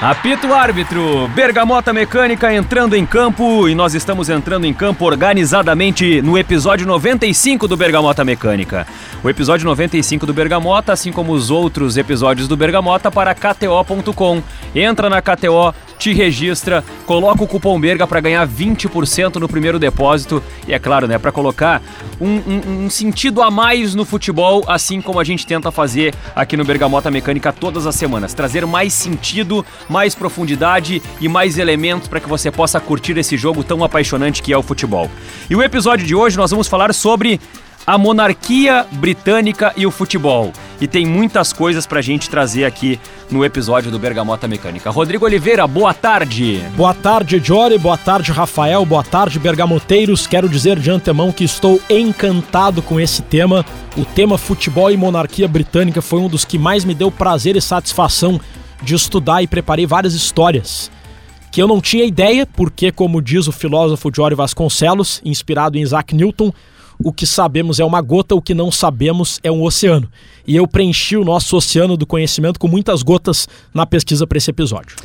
Apito o árbitro, Bergamota Mecânica entrando em campo e nós estamos entrando em campo organizadamente no episódio 95 do Bergamota Mecânica. O episódio 95 do Bergamota, assim como os outros episódios do Bergamota, para KTO.com. Entra na KTO, te registra, coloca o cupom Berga para ganhar 20% no primeiro depósito e é claro, né, para colocar um, um, um, sentido a mais no futebol, assim como a gente tenta fazer aqui no Bergamota Mecânica todas as semanas, trazer mais sentido, mais profundidade e mais elementos para que você possa curtir esse jogo tão apaixonante que é o futebol. E o episódio de hoje nós vamos falar sobre a monarquia britânica e o futebol. E tem muitas coisas pra gente trazer aqui no episódio do Bergamota Mecânica. Rodrigo Oliveira, boa tarde. Boa tarde, Jory. Boa tarde, Rafael. Boa tarde, bergamoteiros. Quero dizer de antemão que estou encantado com esse tema. O tema futebol e monarquia britânica foi um dos que mais me deu prazer e satisfação de estudar e preparei várias histórias que eu não tinha ideia, porque, como diz o filósofo Jory Vasconcelos, inspirado em Isaac Newton, o que sabemos é uma gota, o que não sabemos é um oceano. E eu preenchi o nosso oceano do conhecimento com muitas gotas na pesquisa para esse episódio.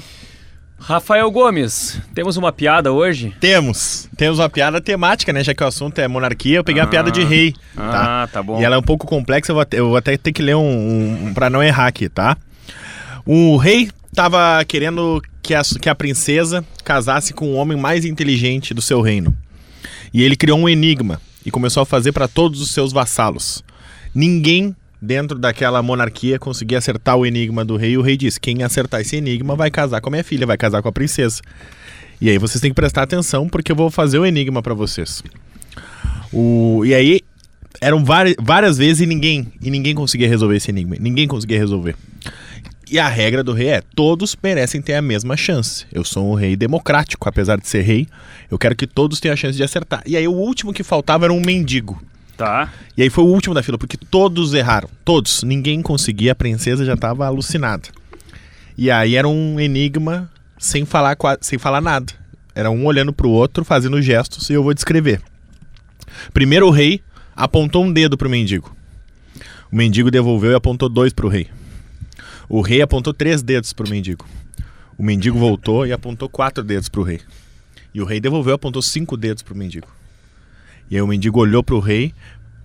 Rafael Gomes, temos uma piada hoje? Temos. Temos uma piada temática, né? Já que o assunto é monarquia, eu peguei ah, a piada de ah. rei. Tá? Ah, tá bom. E ela é um pouco complexa, eu vou, eu vou até ter que ler um, um para não errar aqui, tá? O rei tava querendo que a, que a princesa casasse com o homem mais inteligente do seu reino. E ele criou um enigma e começou a fazer para todos os seus vassalos. Ninguém dentro daquela monarquia conseguia acertar o enigma do rei. E o rei disse: quem acertar esse enigma vai casar com a minha filha, vai casar com a princesa. E aí vocês têm que prestar atenção porque eu vou fazer o enigma para vocês. O... E aí eram várias, várias vezes e ninguém e ninguém conseguia resolver esse enigma. Ninguém conseguia resolver. E a regra do rei é: todos merecem ter a mesma chance. Eu sou um rei democrático, apesar de ser rei. Eu quero que todos tenham a chance de acertar. E aí o último que faltava era um mendigo. Tá. E aí foi o último da fila, porque todos erraram. Todos. Ninguém conseguia, a princesa já estava alucinada. E aí era um enigma sem falar, sem falar nada. Era um olhando para o outro, fazendo gestos, e eu vou descrever. Primeiro o rei apontou um dedo para o mendigo. O mendigo devolveu e apontou dois para o rei. O rei apontou três dedos para o mendigo. O mendigo voltou e apontou quatro dedos para o rei. E o rei devolveu e apontou cinco dedos para o mendigo. E aí o mendigo olhou para o rei,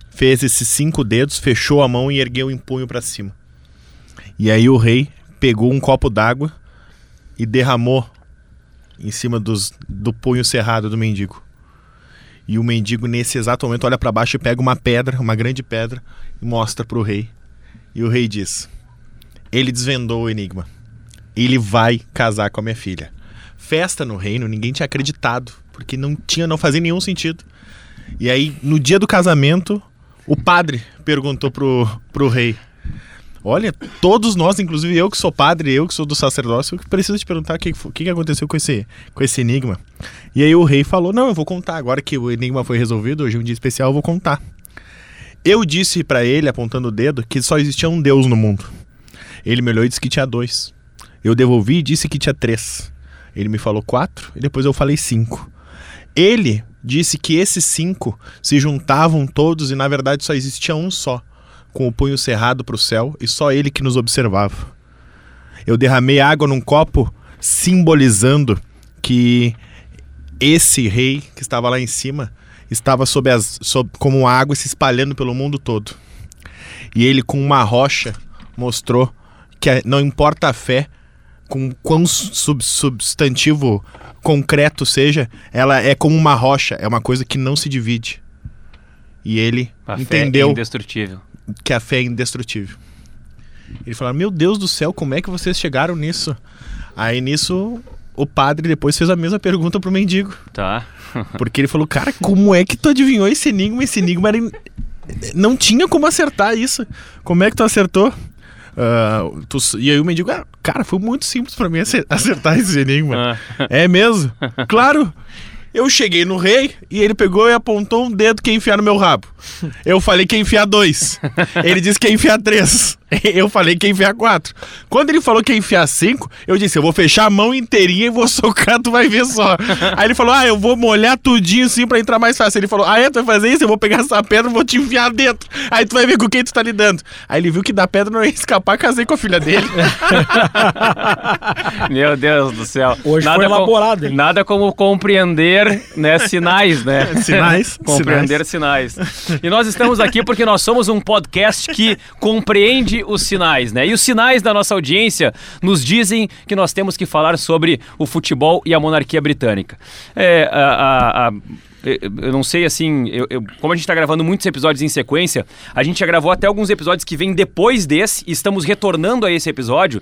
fez esses cinco dedos, fechou a mão e ergueu o punho para cima. E aí o rei pegou um copo d'água e derramou em cima dos, do punho cerrado do mendigo. E o mendigo, nesse exato momento, olha para baixo e pega uma pedra, uma grande pedra, e mostra para o rei. E o rei diz: ele desvendou o enigma. Ele vai casar com a minha filha. Festa no reino, ninguém tinha acreditado, porque não tinha, não fazia nenhum sentido. E aí, no dia do casamento, o padre perguntou pro, pro rei: Olha, todos nós, inclusive eu que sou padre, eu que sou do sacerdócio, preciso te perguntar o que, que aconteceu com esse, com esse enigma. E aí o rei falou: Não, eu vou contar. Agora que o enigma foi resolvido, hoje é um dia especial, eu vou contar. Eu disse para ele, apontando o dedo, que só existia um Deus no mundo. Ele me olhou e disse que tinha dois. Eu devolvi e disse que tinha três. Ele me falou quatro e depois eu falei cinco. Ele disse que esses cinco se juntavam todos e na verdade só existia um só, com o punho cerrado para o céu e só ele que nos observava. Eu derramei água num copo, simbolizando que esse rei que estava lá em cima estava sob as, sob, como água se espalhando pelo mundo todo. E ele, com uma rocha, mostrou que é, não importa a fé, com quão sub, substantivo concreto seja, ela é como uma rocha, é uma coisa que não se divide. E ele a entendeu fé é indestrutível. que a fé é indestrutível. Ele falou: Meu Deus do céu, como é que vocês chegaram nisso? Aí nisso o padre depois fez a mesma pergunta pro mendigo. Tá. Porque ele falou: Cara, como é que tu adivinhou esse enigma? Esse enigma era. In... Não tinha como acertar isso. Como é que tu acertou? Uh, tu, e aí o mendigo, ah, cara, foi muito simples para mim acertar esse enigma. Ah. é mesmo? claro. Eu cheguei no rei e ele pegou e apontou um dedo que ia enfiar no meu rabo. Eu falei que ia enfiar dois. Ele disse que ia enfiar três. Eu falei que ia enfiar quatro. Quando ele falou que ia enfiar cinco, eu disse, eu vou fechar a mão inteirinha e vou socar, tu vai ver só. Aí ele falou, ah, eu vou molhar tudinho assim pra entrar mais fácil. Ele falou, ah, é, tu vai fazer isso? Eu vou pegar essa pedra e vou te enfiar dentro. Aí tu vai ver com quem tu tá lidando. Aí ele viu que da pedra não ia escapar, casei com a filha dele. Meu Deus do céu. Hoje foi com- elaborado, hein? nada como compreender, né, sinais, né? Sinais, compreender sinais. E nós estamos aqui porque nós somos um podcast que compreende os sinais, né? E os sinais da nossa audiência nos dizem que nós temos que falar sobre o futebol e a monarquia britânica. É, a- a- a- eu não sei assim, eu- eu- como a gente está gravando muitos episódios em sequência, a gente já gravou até alguns episódios que vêm depois desse e estamos retornando a esse episódio.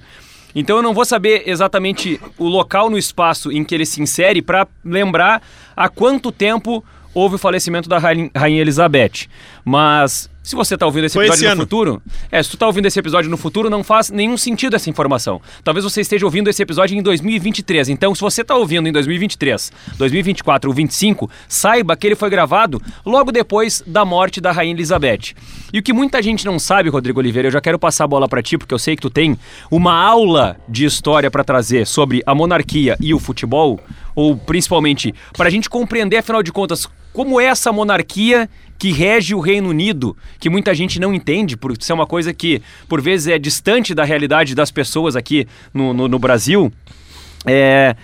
Então eu não vou saber exatamente o local no espaço em que ele se insere para lembrar há quanto tempo houve o falecimento da Rainha Rainha Elizabeth. Mas se você está ouvindo esse Foi episódio esse no futuro, é, se tu tá ouvindo esse episódio no futuro, não faz nenhum sentido essa informação. Talvez você esteja ouvindo esse episódio em 2023. Então, se você está ouvindo em 2023, 2024 ou 25, saiba que ele foi gravado logo depois da morte da Rainha Elizabeth. E o que muita gente não sabe, Rodrigo Oliveira, eu já quero passar a bola para ti, porque eu sei que tu tem uma aula de história para trazer sobre a monarquia e o futebol, ou principalmente para a gente compreender, afinal de contas, como é essa monarquia que rege o Reino Unido, que muita gente não entende, por ser uma coisa que, por vezes, é distante da realidade das pessoas aqui no, no, no Brasil. É,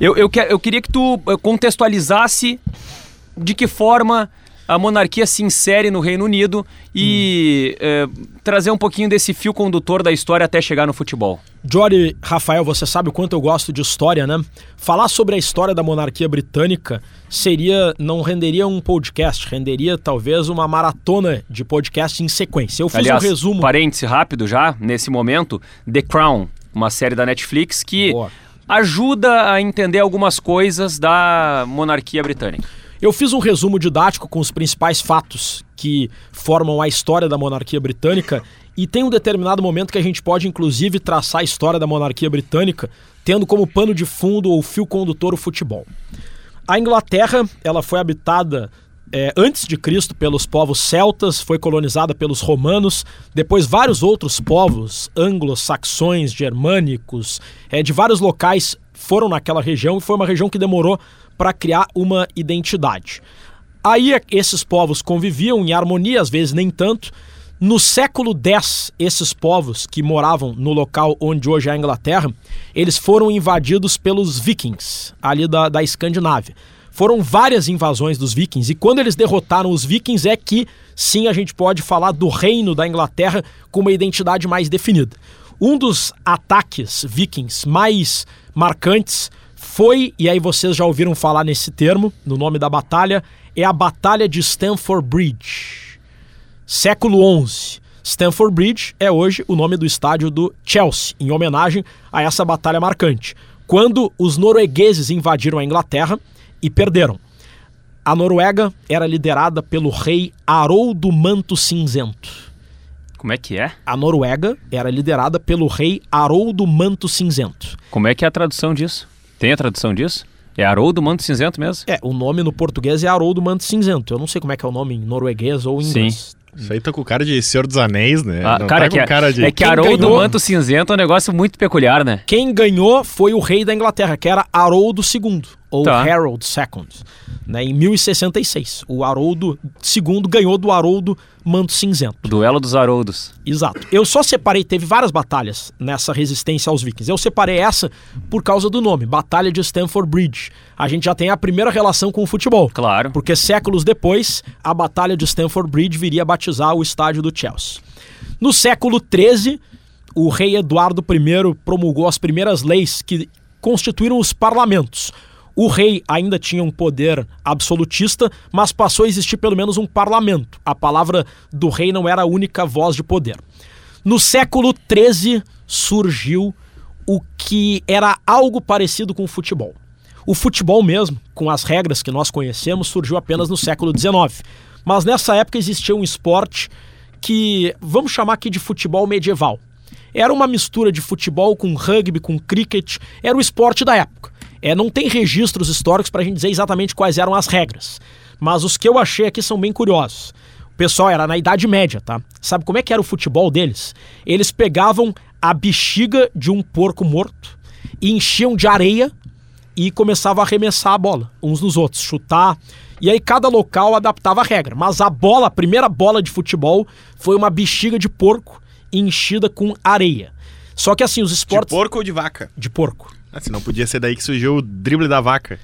eu, eu, que- eu queria que tu eh, contextualizasse de que forma a monarquia se insere no Reino Unido e eh, trazer um pouquinho desse fio condutor da história até chegar no futebol. Jory, Rafael, você sabe o quanto eu gosto de história, né? Falar sobre a história da monarquia britânica seria não renderia um podcast, renderia talvez uma maratona de podcast em sequência. Eu fiz Aliás, um resumo. parêntese rápido já, nesse momento, The Crown, uma série da Netflix que Boa. ajuda a entender algumas coisas da monarquia britânica. Eu fiz um resumo didático com os principais fatos que formam a história da monarquia britânica e tem um determinado momento que a gente pode inclusive traçar a história da monarquia britânica tendo como pano de fundo ou fio condutor o futebol. A Inglaterra, ela foi habitada é, antes de Cristo pelos povos celtas, foi colonizada pelos romanos, depois vários outros povos, anglo-saxões, germânicos, é, de vários locais foram naquela região e foi uma região que demorou para criar uma identidade. Aí é- esses povos conviviam em harmonia, às vezes nem tanto. No século X, esses povos que moravam no local onde hoje é a Inglaterra, eles foram invadidos pelos vikings, ali da, da Escandinávia. Foram várias invasões dos vikings, e quando eles derrotaram os vikings é que, sim, a gente pode falar do reino da Inglaterra com uma identidade mais definida. Um dos ataques vikings mais marcantes foi, e aí vocês já ouviram falar nesse termo, no nome da batalha, é a Batalha de Stamford Bridge. Século XI. Stamford Bridge é hoje o nome do estádio do Chelsea, em homenagem a essa batalha marcante. Quando os noruegueses invadiram a Inglaterra e perderam. A Noruega era liderada pelo rei Haroldo Manto Cinzento. Como é que é? A Noruega era liderada pelo rei Haroldo Manto Cinzento. Como é que é a tradução disso? Tem a tradução disso? É Haroldo Manto Cinzento mesmo? É, o nome no português é Haroldo Manto Cinzento. Eu não sei como é que é o nome em norueguês ou em Sim. inglês. Isso aí tá com cara de Senhor dos Anéis, né? Ah, Não cara, tá que com é, cara de... é que Haroldo ganhou? Manto Cinzento é um negócio muito peculiar, né? Quem ganhou foi o rei da Inglaterra, que era Haroldo II, ou Tá. Harold II, né, em 1066. O Haroldo II ganhou do Haroldo Manto Cinzento. Duelo dos Haroldos. Exato. Eu só separei, teve várias batalhas nessa resistência aos vikings. Eu separei essa por causa do nome, Batalha de Stamford Bridge. A gente já tem a primeira relação com o futebol. Claro. Porque séculos depois, a Batalha de Stamford Bridge viria a batizar o estádio do Chelsea. No século XIII, o rei Eduardo I promulgou as primeiras leis que constituíram os parlamentos. O rei ainda tinha um poder absolutista, mas passou a existir pelo menos um parlamento. A palavra do rei não era a única voz de poder. No século XIII surgiu o que era algo parecido com o futebol. O futebol mesmo, com as regras que nós conhecemos, surgiu apenas no século XIX. Mas nessa época existia um esporte que vamos chamar aqui de futebol medieval. Era uma mistura de futebol com rugby, com cricket, era o esporte da época. É, não tem registros históricos para a gente dizer exatamente quais eram as regras, mas os que eu achei aqui são bem curiosos. Pessoal, era na Idade Média, tá? Sabe como é que era o futebol deles? Eles pegavam a bexiga de um porco morto e enchiam de areia e começavam a arremessar a bola uns nos outros, chutar. E aí cada local adaptava a regra. Mas a bola, a primeira bola de futebol, foi uma bexiga de porco enchida com areia. Só que assim, os esportes. De porco ou de vaca? De porco. Ah, se não podia ser daí que surgiu o drible da vaca.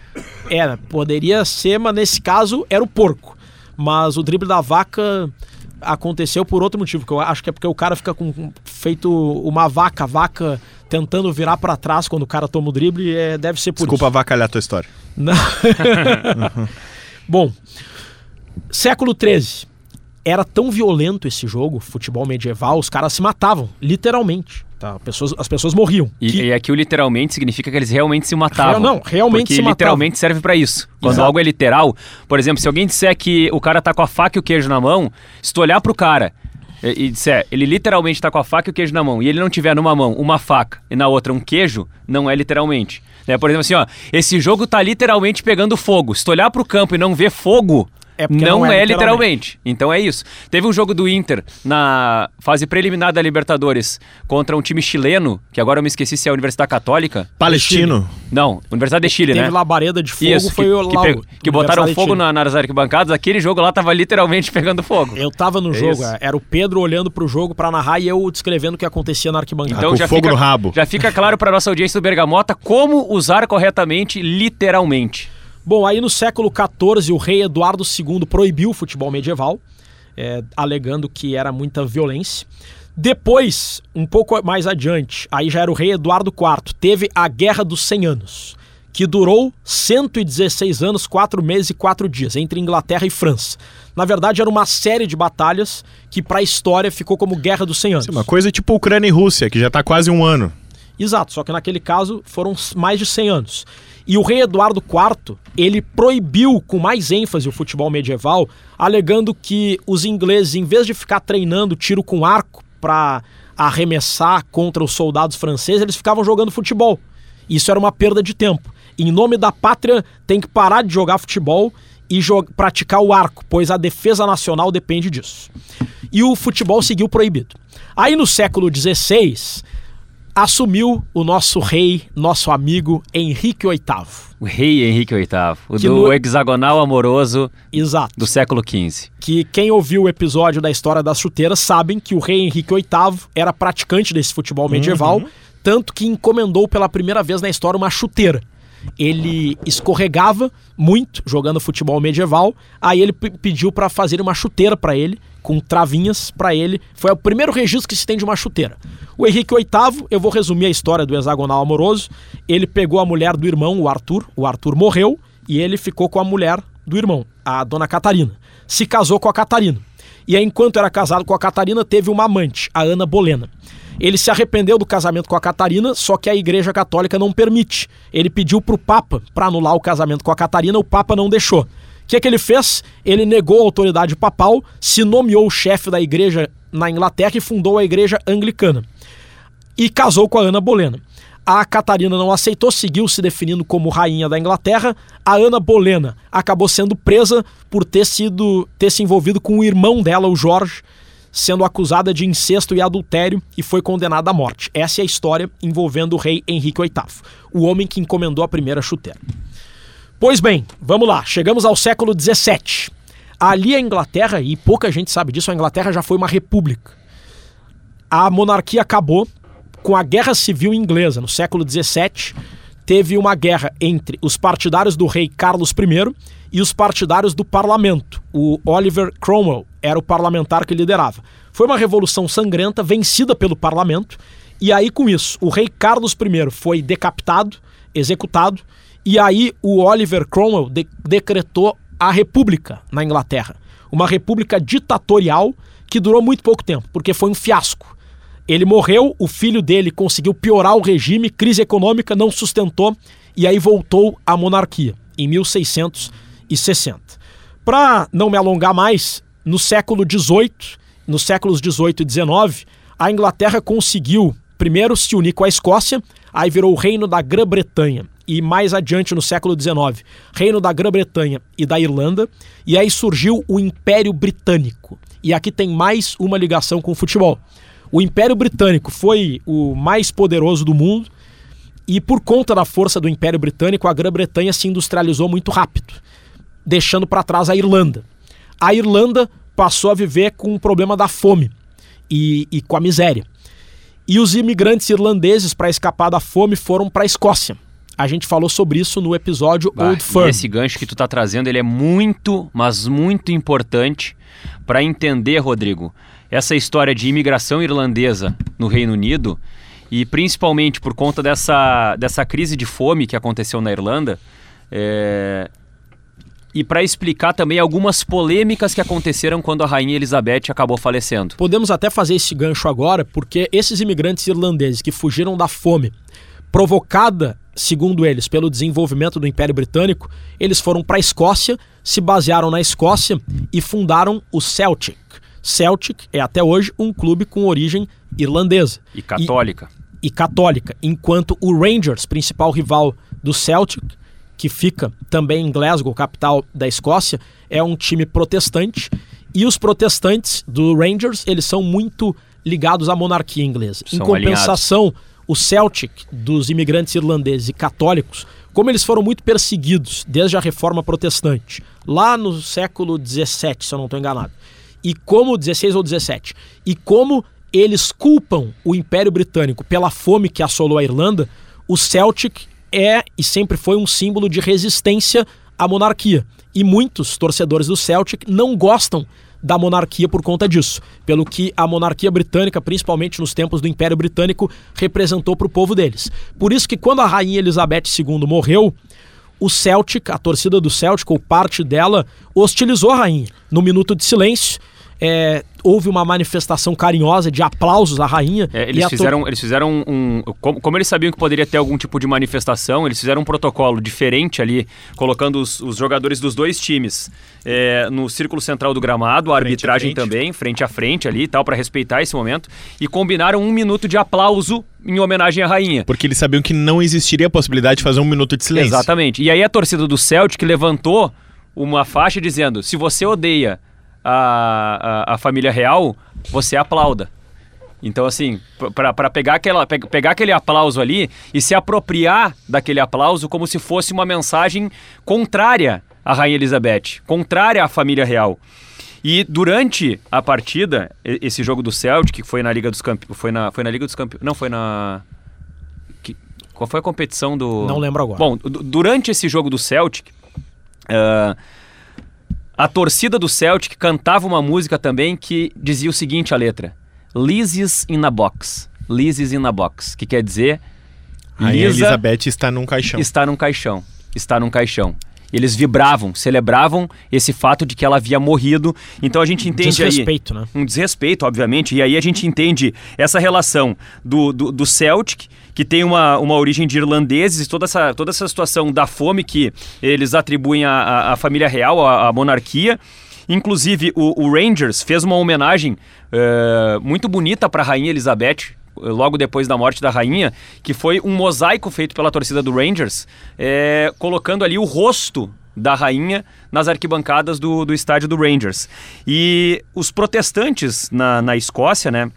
Era, poderia ser, mas nesse caso era o porco. Mas o drible da vaca aconteceu por outro motivo, que eu acho que é porque o cara fica com feito uma vaca, vaca tentando virar para trás quando o cara toma o drible, é, deve ser por Desculpa isso. avacalhar a tua história. Não. Bom, século XIII. Era tão violento esse jogo, futebol medieval, os caras se matavam, literalmente. Tá? Pessoas, as pessoas morriam. E, Que- e aqui o literalmente significa que eles realmente se matavam. Real- não, realmente porque se matavam. literalmente serve pra isso. Quando Exato. algo é literal, por exemplo, se alguém disser que o cara tá com a faca e o queijo na mão, se tu olhar pro cara e, e disser, ele literalmente tá com a faca e o queijo na mão, e ele não tiver numa mão uma faca e na outra um queijo, não é literalmente. Né? Por exemplo, assim, ó, esse jogo tá literalmente pegando fogo. Se tu olhar pro campo e não ver fogo, É não, não é, é literalmente. literalmente. Então é isso. Teve um jogo do Inter na fase preliminar da Libertadores contra um time chileno, que agora eu me esqueci se é a Universidade Católica. Palestino. Não, Universidade de Chile, teve né? labareda de fogo, Isso, foi que, o que, que botaram fogo na, nas arquibancadas. Aquele jogo lá tava literalmente pegando fogo. Eu tava no É jogo, isso. é, era o Pedro olhando pro jogo pra narrar e eu descrevendo o que acontecia na arquibancada. Então já fogo fica, no rabo. já fica claro para nossa audiência do Bergamota como usar corretamente literalmente. Bom, aí no século XIV, o rei Eduardo II proibiu o futebol medieval, é, alegando que era muita violência. Depois, um pouco mais adiante, aí já era o rei Eduardo IV, teve a Guerra dos 100 Anos, que durou 116 anos, 4 meses e 4 dias, entre Inglaterra e França. Na verdade, era uma série de batalhas que para a história ficou como Guerra dos 100 Anos. Uma coisa tipo Ucrânia e Rússia, que já tá quase um ano. Exato, só que naquele caso foram mais de 100 anos. E o rei Eduardo IV, ele proibiu com mais ênfase o futebol medieval, alegando que os ingleses, em vez de ficar treinando tiro com arco para arremessar contra os soldados franceses, eles ficavam jogando futebol. Isso era uma perda de tempo. Em nome da pátria, tem que parar de jogar futebol e praticar o arco, pois a defesa nacional depende disso. E o futebol seguiu proibido. Aí no século XVI, assumiu o nosso rei, nosso amigo Henrique VIII. O rei Henrique VIII, o Que do no- hexagonal amoroso Exato. do século XV. Que quem ouviu o episódio da história das chuteiras sabem que o rei Henrique VIII era praticante desse futebol medieval, tanto que encomendou pela primeira vez na história uma chuteira. Ele escorregava muito jogando futebol medieval, aí ele pe- pediu para fazer uma chuteira para ele, com travinhas para ele. Foi o primeiro registro que se tem de uma chuteira. O Henrique VIII, eu vou resumir a história do hexagonal amoroso. Ele pegou a mulher do irmão, o Arthur. O Arthur morreu e ele ficou com a mulher do irmão, a dona Catarina. Se casou com a Catarina. E aí, enquanto era casado com a Catarina, teve uma amante, a Ana Bolena. Ele se arrependeu do casamento com a Catarina, só que a Igreja Católica não permite. Ele pediu pro Papa para anular o casamento com a Catarina, o Papa não deixou. Que, que ele fez? Ele negou a autoridade papal, se nomeou chefe da igreja na Inglaterra e fundou a Igreja Anglicana. E casou com a Ana Bolena. A Catarina não aceitou, seguiu se definindo como rainha da Inglaterra. A Ana Bolena acabou sendo presa por ter sido ter se envolvido com o irmão dela, o Jorge, sendo acusada de incesto e adultério e foi condenada à morte. Essa é a história envolvendo o rei Henrique VIII, o homem que encomendou a primeira chuteira. Pois bem, vamos lá, chegamos ao século XVII. Ali a Inglaterra, e pouca gente sabe disso, a Inglaterra já foi uma república. A monarquia acabou com a Guerra Civil Inglesa, no século XVII. Teve uma guerra entre os partidários do rei Carlos I e os partidários do parlamento. O Oliver Cromwell era o parlamentar que liderava. Foi uma revolução sangrenta, vencida pelo parlamento, e aí com isso, o rei Carlos I foi decapitado, executado, e aí o Oliver Cromwell de- decretou a república na Inglaterra. Uma república ditatorial que durou muito pouco tempo, porque foi um fiasco. Ele morreu, o filho dele conseguiu piorar o regime, crise econômica não sustentou e aí voltou à monarquia em 1660. Para não me alongar mais, no século XVIII, nos séculos XVIII e XIX, a Inglaterra conseguiu primeiro se unir com a Escócia, aí virou o Reino da Grã-Bretanha. E mais adiante no século XIX, Reino da Grã-Bretanha e da Irlanda, e aí surgiu o Império Britânico. E aqui tem mais uma ligação com o futebol. O Império Britânico foi o mais poderoso do mundo, e por conta da força do Império Britânico, a Grã-Bretanha se industrializou muito rápido, deixando para trás a Irlanda. A Irlanda passou a viver com o problema da fome e, e com a miséria. E os imigrantes irlandeses, para escapar da fome, foram para a Escócia. A gente falou sobre isso no episódio Bah, Old Firm. Esse gancho que tu tá trazendo, ele é muito, mas muito importante para entender, Rodrigo, essa história de imigração irlandesa no Reino Unido e principalmente por conta dessa, dessa crise de fome que aconteceu na Irlanda. é, E para explicar também algumas polêmicas que aconteceram quando a rainha Elizabeth acabou falecendo. Podemos até fazer esse gancho agora, porque esses imigrantes irlandeses que fugiram da fome, provocada, segundo eles, pelo desenvolvimento do Império Britânico, eles foram para a Escócia, se basearam na Escócia e fundaram o Celtic. Celtic é até hoje um clube com origem irlandesa E católica. e católica, enquanto o Rangers, principal rival do Celtic, que fica também em Glasgow, capital da Escócia, é um time protestante. E os protestantes do Rangers, eles são muito ligados à monarquia inglesa. em São compensação, o Celtic, dos imigrantes irlandeses e católicos, como eles foram muito perseguidos desde a reforma protestante, lá no século XVII, se eu não estou enganado, e como 16 ou 17, e como eles culpam o Império Britânico pela fome que assolou a Irlanda, o Celtic é e sempre foi um símbolo de resistência à monarquia. E muitos torcedores do Celtic não gostam da monarquia por conta disso, pelo que a monarquia britânica, principalmente nos tempos do Império Britânico, representou para o povo deles. Por isso que quando a rainha Elizabeth II morreu, o Celtic, a torcida do Celtic, ou parte dela, hostilizou a rainha. No minuto de silêncio, é, houve uma manifestação carinhosa de aplausos à rainha. É, e eles, fizeram, eles fizeram um. Como, como eles sabiam que poderia ter algum tipo de manifestação, eles fizeram um protocolo diferente ali, colocando os, os jogadores dos dois times é, no círculo central do gramado, a Frente a arbitragem frente. também, frente a frente ali e tal, para respeitar esse momento, e combinaram um minuto de aplauso em homenagem à rainha. Porque eles sabiam que não existiria a possibilidade de fazer um minuto de silêncio. Exatamente. E aí a torcida do Celtic levantou uma faixa dizendo: se você odeia a, a, a família real, você aplauda. Então, assim, para pegar, aquela, pe- pegar aquele aplauso ali e se apropriar daquele aplauso como se fosse uma mensagem contrária à Rainha Elizabeth, contrária à família real. E durante a partida, esse jogo do Celtic, que foi na Liga dos Campeões. Foi na, foi na Liga dos Campeões. Não, foi na. que- qual foi a competição do. Não lembro agora. Bom, du- durante esse jogo do Celtic, ah, a torcida do Celtic cantava uma música também que dizia o seguinte: a letra: Lizzie's in a box. Lizzie's in a box. Que quer dizer. A Elizabeth está num caixão. está num caixão. Está num caixão. Eles vibravam, celebravam esse fato de que ela havia morrido. Então a gente entende aí Desrespeito, né? um desrespeito, obviamente. E aí a gente entende essa relação do, do, do Celtic, que tem uma, uma origem de irlandeses, toda essa, toda essa situação da fome que eles atribuem à, à, família real, à, à monarquia. Inclusive, o, o Rangers fez uma homenagem eh, muito bonita para a Rainha Elizabeth, eh, logo depois da morte da rainha, que foi um mosaico feito pela torcida do Rangers, eh, colocando ali o rosto da rainha nas arquibancadas do, do estádio do Rangers. E os protestantes na, na Escócia, né?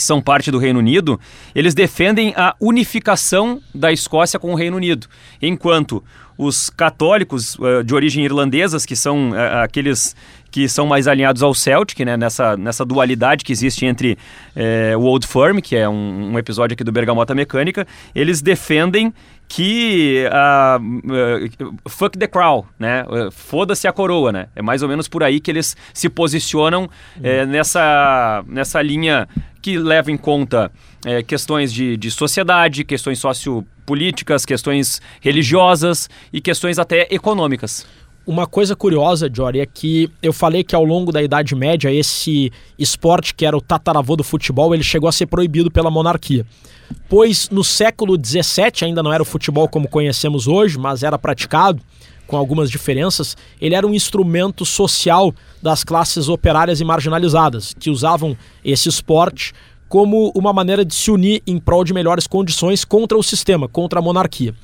Que são parte do Reino Unido, eles defendem a unificação da Escócia com o Reino Unido, enquanto os católicos eh, de origem irlandesas, que são eh, aqueles que são mais alinhados ao Celtic, né, nessa, nessa dualidade que existe entre eh, o Old Firm, que é um, um episódio aqui do Bergamota Mecânica, eles defendem que ah, eh, fuck the crown, né? Eh, Foda-se a coroa, né? É mais ou menos por aí que eles se posicionam eh, nessa, nessa linha que leva em conta questões de, de sociedade, questões sociopolíticas, questões religiosas e questões até econômicas. Uma coisa curiosa, Jory, é que eu falei que ao longo da Idade Média esse esporte que era o tataravô do futebol, ele chegou a ser proibido pela monarquia. Pois no século XVII ainda não era o futebol como conhecemos hoje, mas era praticado com algumas diferenças. Ele era um instrumento social das classes operárias e marginalizadas, que usavam esse esporte como uma maneira de se unir em prol de melhores condições contra o sistema, contra a monarquia.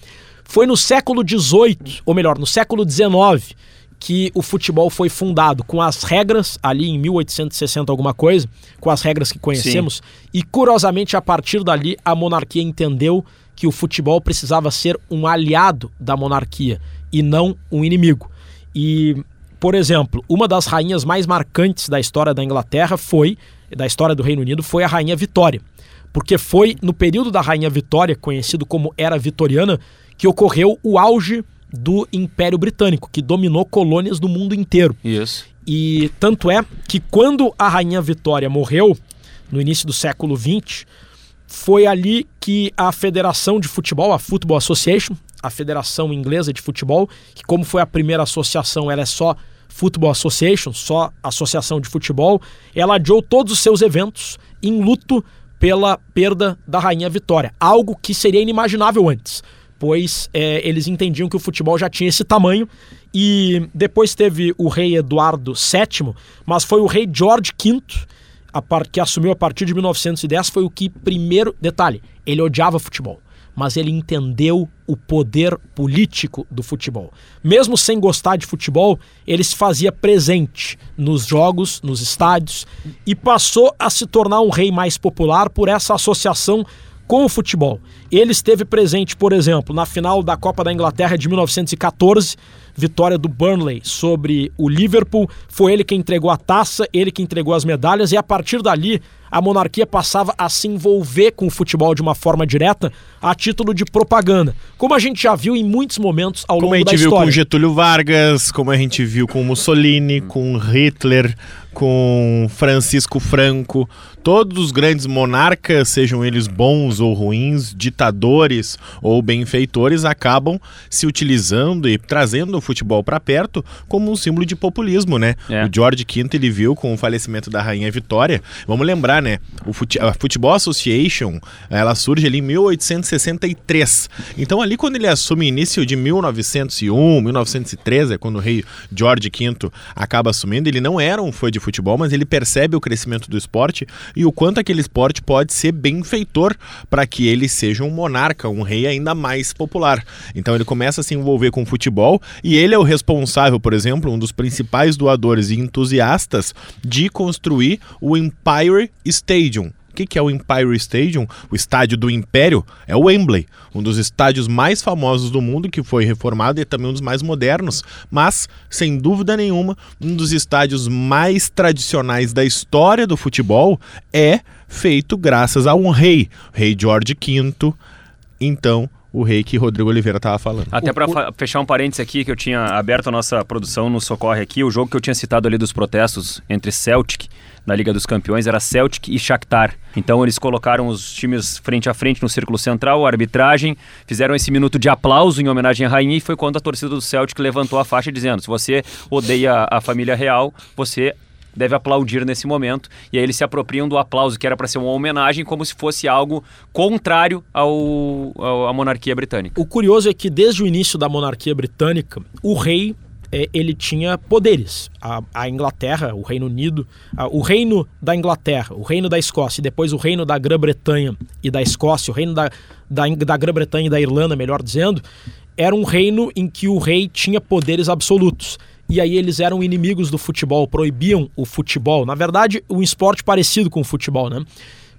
Foi no século XVIII, ou melhor, no século XIX, que o futebol foi fundado com as regras, ali em 1860 alguma coisa, com as regras que conhecemos, Sim. e curiosamente a partir dali a monarquia entendeu que o futebol precisava ser um aliado da monarquia e não um inimigo. E, por exemplo, uma das rainhas mais marcantes da história da Inglaterra foi, da história do Reino Unido, foi a rainha Vitória. Porque foi no período da rainha Vitória, conhecido como Era Vitoriana, que ocorreu o auge do Império Britânico, que dominou colônias do mundo inteiro. Isso. E tanto é que quando a Rainha Vitória morreu, no início do século XX, foi ali que a Federação de Futebol, a Football Association, a Federação Inglesa de Futebol, que como foi a primeira associação, ela é só Football Association, só associação de futebol, ela adiou todos os seus eventos em luto pela perda da Rainha Vitória, algo que seria inimaginável antes pois é, eles entendiam que o futebol já tinha esse tamanho. E depois teve o rei Eduardo VII, mas foi o rei George V que assumiu a partir de 1910, foi o que primeiro. Detalhe, ele odiava futebol mas ele entendeu o poder político do futebol. Mesmo sem gostar de futebol, ele se fazia presente nos jogos, nos estádios e passou a se tornar um rei mais popular por essa associação com o futebol. Ele esteve presente, por exemplo, na final da Copa da Inglaterra de 1914, vitória do Burnley sobre o Liverpool. Foi ele que entregou a taça, ele que entregou as medalhas, e a partir dali a monarquia passava a se envolver com o futebol de uma forma direta a título de propaganda, como a gente já viu em muitos momentos ao como longo da história. Como a gente viu com Getúlio Vargas, como a gente viu com Mussolini, com Hitler, com Francisco Franco, todos os grandes monarcas, sejam eles bons ou ruins, ditadores ou benfeitores, acabam se utilizando e trazendo o futebol para perto como um símbolo de populismo, né? É. O George V ele viu com o falecimento da rainha Vitória. Vamos lembrar, né? O fute a Football Association, ela surge ali em 1863. Então ali quando ele assume início de 1901, 1913, é quando o rei George V acaba assumindo, ele não era um fã de futebol, mas ele percebe o crescimento do esporte e o quanto aquele esporte pode ser benfeitor para que ele seja um monarca, um rei ainda mais popular. Então ele começa a se envolver com o futebol e ele é o responsável, por exemplo, um dos principais doadores e entusiastas de construir o Empire Stadium, que, que é o Empire Stadium, o estádio do Império, é o Wembley, um dos estádios mais famosos do mundo, que foi reformado e é também um dos mais modernos, mas, sem dúvida nenhuma, um dos estádios mais tradicionais da história do futebol é feito graças a um rei, rei George V. Então, o rei que Rodrigo Oliveira estava falando. Até para fechar um parênteses aqui, que eu tinha aberto a nossa produção no Socorre aqui, o jogo que eu tinha citado ali dos protestos entre Celtic na Liga dos Campeões era Celtic e Shakhtar. Então eles colocaram os times frente a frente no círculo central, a arbitragem, fizeram esse minuto de aplauso em homenagem à rainha e foi quando a torcida do Celtic levantou a faixa dizendo: se você odeia a família real, você deve aplaudir nesse momento. E aí eles se apropriam do aplauso que era para ser uma homenagem, como se fosse algo contrário ao, ao, à monarquia britânica. O curioso é que desde o início da monarquia britânica, o rei é, ele tinha poderes. A, a Inglaterra, o Reino Unido, a, o reino da Inglaterra, o reino da Escócia e depois o reino da Grã-Bretanha e da Escócia, o reino da, da, da Grã-Bretanha e da Irlanda, melhor dizendo, era um reino em que o rei tinha poderes absolutos. E aí eles eram inimigos do futebol, proibiam o futebol. Na verdade, um esporte parecido com o futebol, né?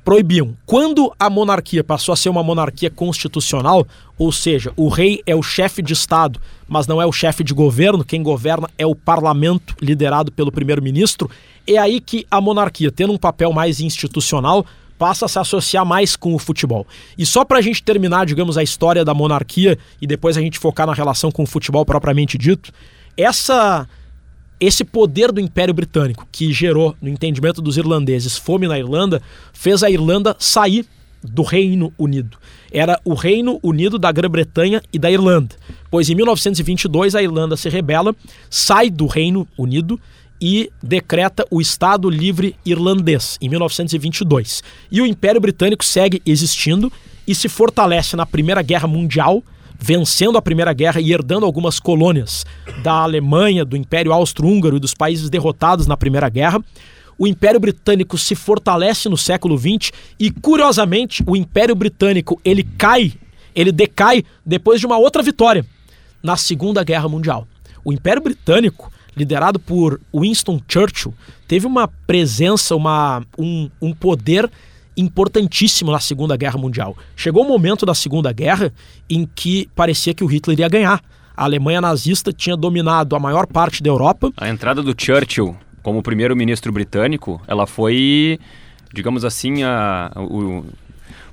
proibiam. Quando a monarquia passou a ser uma monarquia constitucional, ou seja, o rei é o chefe de Estado, mas não é o chefe de governo, quem governa é o parlamento liderado pelo primeiro-ministro, é aí que a monarquia, tendo um papel mais institucional, passa a se associar mais com o futebol. E só para a gente terminar, digamos, a história da monarquia e depois a gente focar na relação com o futebol propriamente dito, essa esse poder do Império Britânico, que gerou, no entendimento dos irlandeses, fome na Irlanda, fez a Irlanda sair do Reino Unido. Era o Reino Unido da Grã-Bretanha e da Irlanda. Pois em 1922 a Irlanda se rebela, sai do Reino Unido e decreta o Estado Livre Irlandês em 1922. E o Império Britânico segue existindo e se fortalece na Primeira Guerra Mundial vencendo a Primeira Guerra e herdando algumas colônias da Alemanha, do Império Austro-Húngaro e dos países derrotados na Primeira Guerra. O Império Britânico se fortalece no século XX e, curiosamente, o Império Britânico ele cai Ele decai depois de uma outra vitória na Segunda Guerra Mundial. O Império Britânico, liderado por Winston Churchill, teve uma presença, uma, um, um poder importantíssimo na Segunda Guerra Mundial. Chegou o momento da Segunda Guerra em que parecia que o Hitler ia ganhar. A Alemanha nazista tinha dominado a maior parte da Europa. A entrada do Churchill como primeiro-ministro britânico, ela foi, digamos assim, a, o,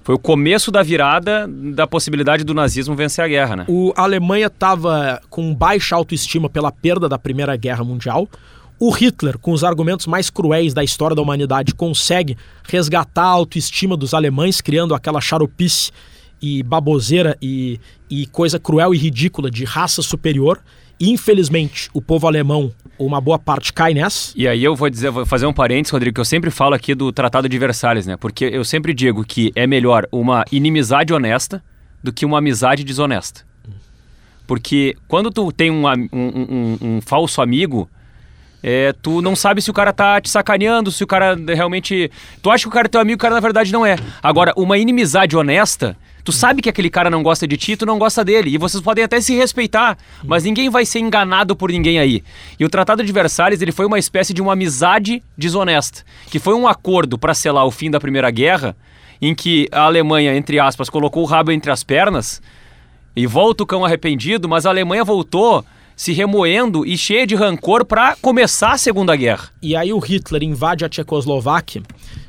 foi o começo da virada da possibilidade do nazismo vencer a guerra, né? O, a Alemanha estava com baixa autoestima pela perda da Primeira Guerra Mundial. O Hitler, com os argumentos mais cruéis da história da humanidade, consegue resgatar a autoestima dos alemães, criando aquela charopice e baboseira e, e coisa cruel e ridícula de raça superior. Infelizmente, o povo alemão, uma boa parte, cai nessa. E aí eu vou dizer, vou fazer um parênteses, Rodrigo, que eu sempre falo aqui do Tratado de Versalhes, né? Porque eu sempre digo que é melhor uma inimizade honesta do que uma amizade desonesta. Porque quando tu tem um, um, um, um falso amigo, é, tu não sabe se o cara tá te sacaneando, se o cara realmente. Tu acha que o cara é teu amigo, o cara na verdade não é. Agora, uma inimizade honesta Tu sabe que aquele cara não gosta de ti, tu não gosta dele. E vocês podem até se respeitar, mas ninguém vai ser enganado por ninguém aí. E o Tratado de Versalhes, ele foi uma espécie de uma amizade desonesta, que foi um acordo para selar o fim da Primeira Guerra, em que a Alemanha, entre aspas, colocou o rabo entre as pernas e volta o cão arrependido, mas a Alemanha voltou se remoendo e cheia de rancor para começar a Segunda Guerra. E aí o Hitler invade a Tchecoslováquia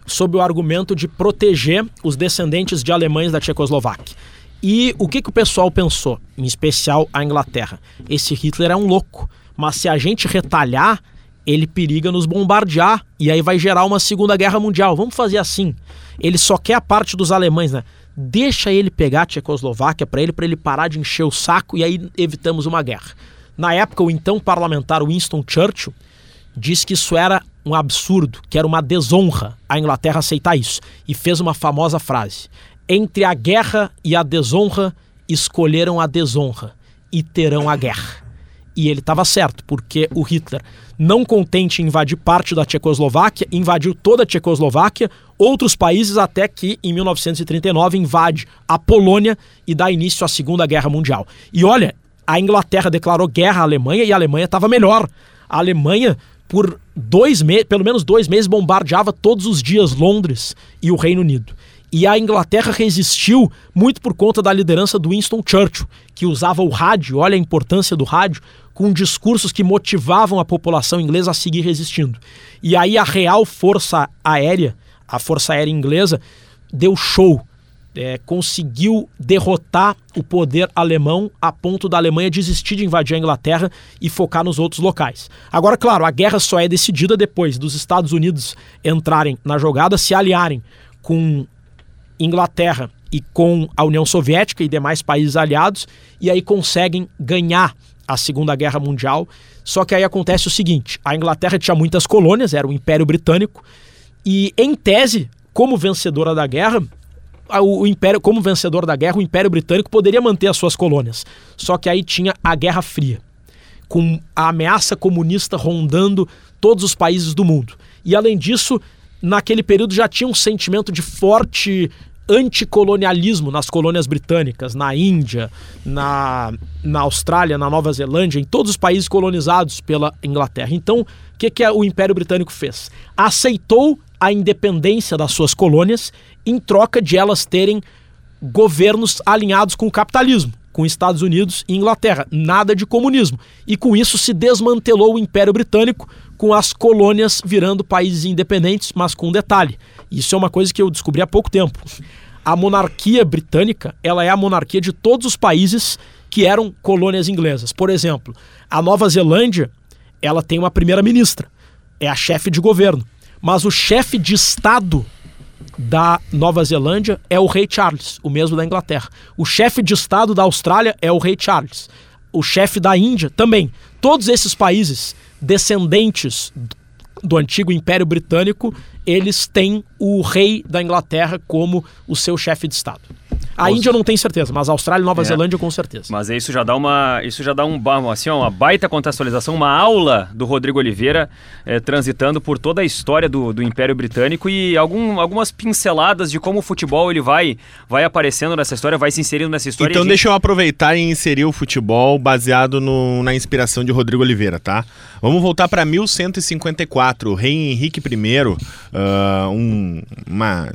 sob o argumento de proteger os descendentes de alemães da Tchecoslováquia. E o que, que o pessoal pensou, em especial a Inglaterra? Esse Hitler é um louco, mas se a gente retalhar, ele periga nos bombardear e aí vai gerar uma Segunda Guerra Mundial. Vamos fazer assim. Ele só quer a parte dos alemães, né? Deixa ele pegar a Tchecoslováquia para ele, para ele parar de encher o saco e aí evitamos uma guerra. Na época, o então parlamentar Winston Churchill disse que isso era um absurdo, que era uma desonra a Inglaterra aceitar isso, e fez uma famosa frase: Entre a guerra e a desonra, escolheram a desonra e terão a guerra. E ele estava certo, porque o Hitler, não contente em invadir parte da Tchecoslováquia, invadiu toda a Tchecoslováquia, outros países, até que em 1939 invade a Polônia e dá início à Segunda Guerra Mundial. E olha, a Inglaterra declarou guerra à Alemanha e a Alemanha estava melhor. A Alemanha por dois meses, pelo menos dois meses, bombardeava todos os dias Londres e o Reino Unido. E a Inglaterra resistiu muito por conta da liderança do Winston Churchill, que usava o rádio, olha a importância do rádio, com discursos que motivavam a população inglesa a seguir resistindo. E aí a Real Força Aérea, a Força Aérea Inglesa, deu show é, conseguiu derrotar o poder alemão a ponto da Alemanha desistir de invadir a Inglaterra e focar nos outros locais. Agora, claro, a guerra só é decidida depois dos Estados Unidos entrarem na jogada, se aliarem com Inglaterra e com a União Soviética e demais países aliados, e aí conseguem ganhar a Segunda Guerra Mundial. Só que aí acontece o seguinte: a Inglaterra tinha muitas colônias, era o Império Britânico, e em tese, como vencedora da guerra, o Império, como vencedor da guerra, o Império Britânico poderia manter as suas colônias. Só que aí tinha a Guerra Fria, com a ameaça comunista rondando todos os países do mundo. E além disso, naquele período já tinha um sentimento de forte anticolonialismo nas colônias britânicas, na Índia, na, na Austrália, na Nova Zelândia, em todos os países colonizados pela Inglaterra. Então, o que, que o Império Britânico fez? Aceitou a independência das suas colônias em troca de elas terem governos alinhados com o capitalismo, com Estados Unidos e Inglaterra, nada de comunismo. E com isso se desmantelou o Império Britânico, com as colônias virando países independentes, mas com um detalhe. Isso é uma coisa que eu descobri há pouco tempo. A monarquia britânica, ela é a monarquia de todos os países que eram colônias inglesas. Por exemplo, a Nova Zelândia, ela tem uma primeira-ministra, é a chefe de governo mas o chefe de Estado da Nova Zelândia é o rei Charles, o mesmo da Inglaterra. O chefe de Estado da Austrália é o rei Charles. O chefe da Índia também. Todos esses países descendentes do antigo Império Britânico, eles têm o rei da Inglaterra como o seu chefe de Estado. A Índia eu não tenho certeza, mas a Austrália e Nova É. Zelândia com certeza. Mas isso já dá uma, isso já dá um, assim, ó, uma baita contextualização, uma aula do Rodrigo Oliveira eh, transitando por toda a história do, do Império Britânico e algum, algumas pinceladas de como o futebol ele vai, vai aparecendo nessa história, vai se inserindo nessa história. Então a gente- deixa eu aproveitar e inserir o futebol baseado no- na inspiração de Rodrigo Oliveira, tá? Vamos voltar para 1154. O rei Henrique I, ah, um, uma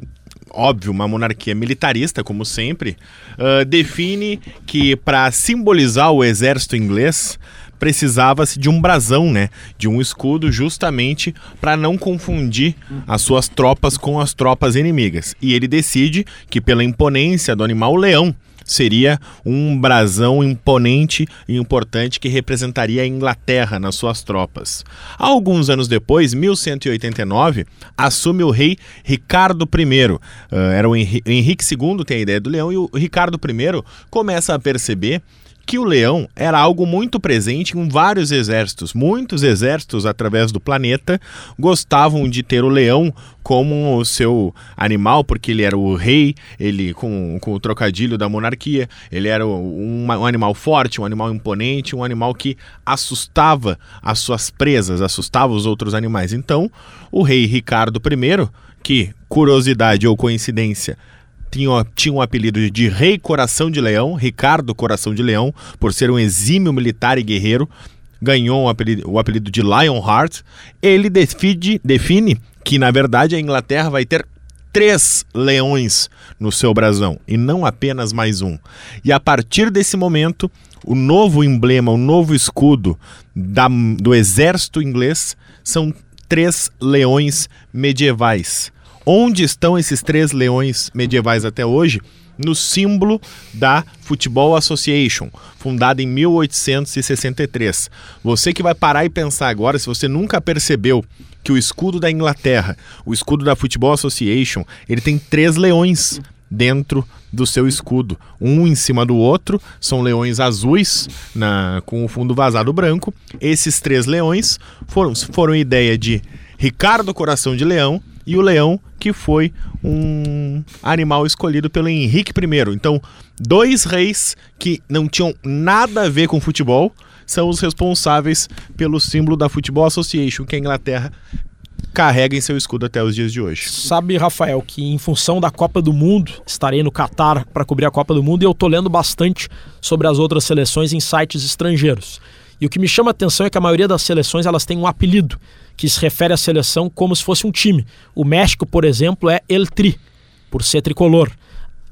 óbvio, uma monarquia militarista, como sempre, ah, define que para simbolizar o exército inglês precisava-se de um brasão, né? De um escudo, justamente para não confundir as suas tropas com as tropas inimigas. E ele decide que, pela imponência do animal leão, seria um brasão imponente e importante que representaria a Inglaterra nas suas tropas. Alguns anos depois, 1189, assume o rei Ricardo I. Ah, era o Henri- Henrique II, tem a ideia do leão, e o Ricardo I começa a perceber que o leão era algo muito presente em vários exércitos. Muitos exércitos através do planeta gostavam de ter o leão como o seu animal, porque ele era o rei, ele com, com o trocadilho da monarquia, ele era um, um animal forte, um animal imponente, um animal que assustava as suas presas, assustava os outros animais. Então, o rei Ricardo I, que curiosidade ou coincidência, tinha, tinha um apelido de Rei Coração de Leão, Ricardo Coração de Leão, por ser um exímio militar e guerreiro, ganhou um apelido- o apelido de Lionheart. Ele define, define que, na verdade, a Inglaterra vai ter três leões no seu brasão e não apenas mais um. E a partir desse momento, o novo emblema, o novo escudo da- do exército inglês são três leões medievais. Onde estão esses três leões medievais até hoje? No símbolo da Football Association, fundada em 1863. Você que vai parar e pensar agora, se você nunca percebeu que o escudo da Inglaterra, o escudo da Football Association, ele tem três leões dentro do seu escudo, um em cima do outro, são leões azuis na, com o fundo vazado branco. Esses três leões foram, foram ideia de Ricardo Coração de Leão e o leão que foi um animal escolhido pelo Henrique I. Então, dois reis que não tinham nada a ver com futebol são os responsáveis pelo símbolo da Football Association que a Inglaterra carrega em seu escudo até os dias de hoje. Sabe, Rafael, que em função da Copa do Mundo, estarei no Catar para cobrir a Copa do Mundo e eu tô lendo bastante sobre as outras seleções em sites estrangeiros. E o que me chama a atenção é que a maioria das seleções elas têm um apelido que se refere à seleção como se fosse um time. O México, por exemplo, é El Tri, por ser tricolor.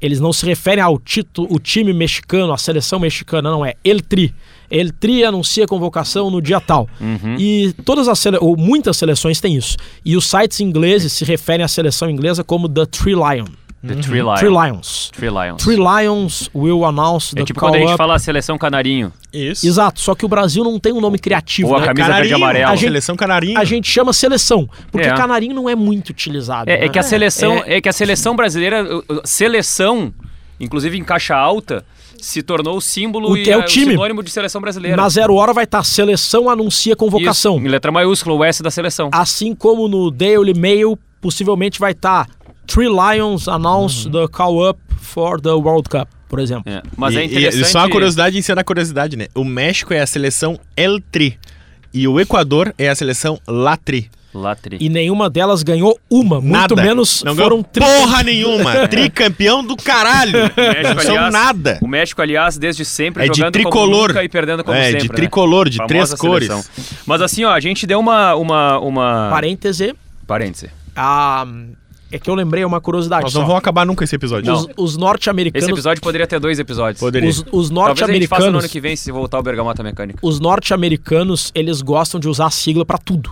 Eles não se referem ao título, o time mexicano, a seleção mexicana, não é El Tri. El Tri anuncia convocação no dia tal. E todas as sele... ou muitas seleções têm isso. E os sites ingleses se referem à seleção inglesa como The Three Lion. The Three Lions. Three Lions. Three Lions. Three Lions will announce the É tipo call quando a gente up. fala a seleção canarinho. Isso. Exato, só que o Brasil não tem um nome criativo, Ou a né? camisa verde e amarela. A gente- seleção canarinho. A gente chama seleção, porque É. canarinho não é muito utilizado. É, é né? que a seleção, É, é, que a seleção brasileira, seleção, inclusive em caixa alta, se tornou o símbolo O- e é o time. sinônimo de seleção brasileira. na zero hora vai estar seleção anuncia convocação. Isso, em letra maiúscula, o S da seleção. Assim como no Daily Mail, possivelmente vai estar Three Lions announce the call up for the World Cup, por exemplo. É, Mas e, é interessante. E só uma curiosidade em cima da curiosidade, né? O México é a seleção El Tri e o Equador é a seleção Latri. Latri. E nenhuma delas ganhou uma, muito Nada. menos Não foram ganhou porra nenhuma. Tricampeão do caralho. México, Não são aliás, nada. O México, aliás, desde sempre É de jogando como tricolor. nunca e perdendo como É, sempre. de né? tricolor, de Famosa três cores. seleção. Mas assim, ó, a gente deu uma... uma, uma... Parêntese, Parêntese. ah, é que eu lembrei uma curiosidade Nós só. não vamos acabar nunca esse episódio. Os, os Esse norte-americanos episódio poderia ter dois episódios. Poderia. os, os Talvez a gente faça no norte-americanos ano que vem se voltar o Bergamota Mecânica. os norte-americanos, eles gostam de usar a sigla pra tudo.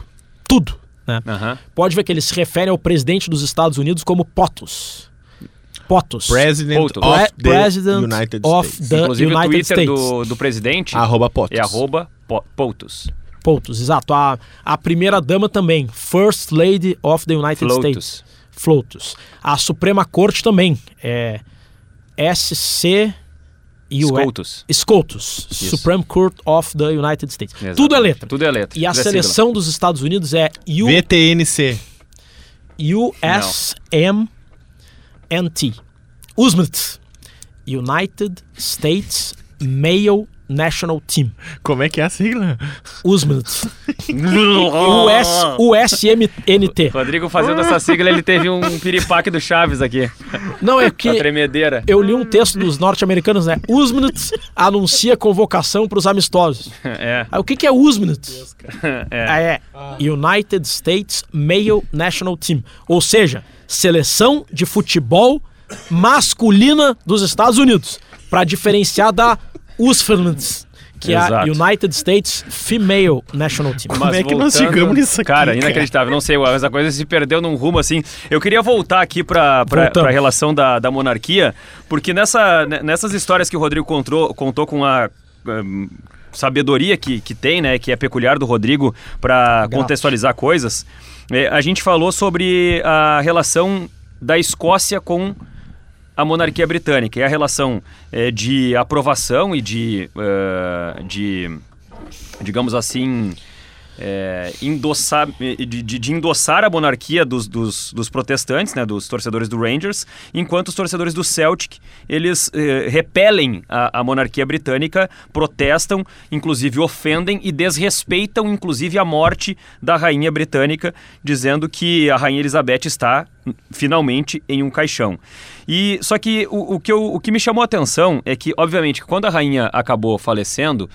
Tudo, né? Aham. Pode ver que eles se referem ao presidente dos Estados Unidos como POTUS. POTUS. President Pouto. of Pre- the President United of States. the Inclusive o United Twitter States. do, do presidente Arroba Potos. é arroba po- Poutos. POTUS, exato. A, a primeira dama também. First Lady of the United Flotus. States. Flotus. A Suprema Corte também. É SC e o Scotus. SCOTUS. Supreme Court of the United States. Exato. Tudo é letra. Tudo é letra. E a Tudo é seleção dos Estados Unidos é U, VTNC. USMNT. USMNT. United States Male National Team. Como é que é a sigla? USMNT. US, USMNT. Rodrigo fazendo essa sigla, ele teve um piripaque do Chaves aqui. Não, é A que tremedeira. eu li um texto dos norte-americanos, né? USMNT anuncia convocação para os amistosos. É, Aí, o que, que é USMNT? é. É United States Male National Team. Ou seja, seleção de futebol masculina dos Estados Unidos. Para diferenciar da USFMNT, que é a. United States Female National Team. Como é que nós chegamos nisso aqui, Cara, cara? inacreditável. Não sei, essa coisa se perdeu num rumo assim. Eu queria voltar aqui Voltamos. pra relação da, da monarquia, porque nessa, ne- nessas histórias que o Rodrigo contou, contou com a. hum, sabedoria que, que tem, né, que é peculiar do Rodrigo para contextualizar coisas, é, a gente falou sobre a relação da Escócia com a monarquia britânica. E a relação é, de aprovação e de, eh, de digamos assim, é, endossar, de, de- endossar a monarquia dos, dos, dos protestantes, né, dos torcedores do Rangers, enquanto os torcedores do Celtic, eles eh, repelem a, a monarquia britânica, protestam, inclusive ofendem e desrespeitam, inclusive, a morte da rainha britânica, dizendo que a rainha Elizabeth está finalmente em um caixão. E só que o, o que, eu- o que me chamou a atenção é que, obviamente, quando a rainha acabou falecendo,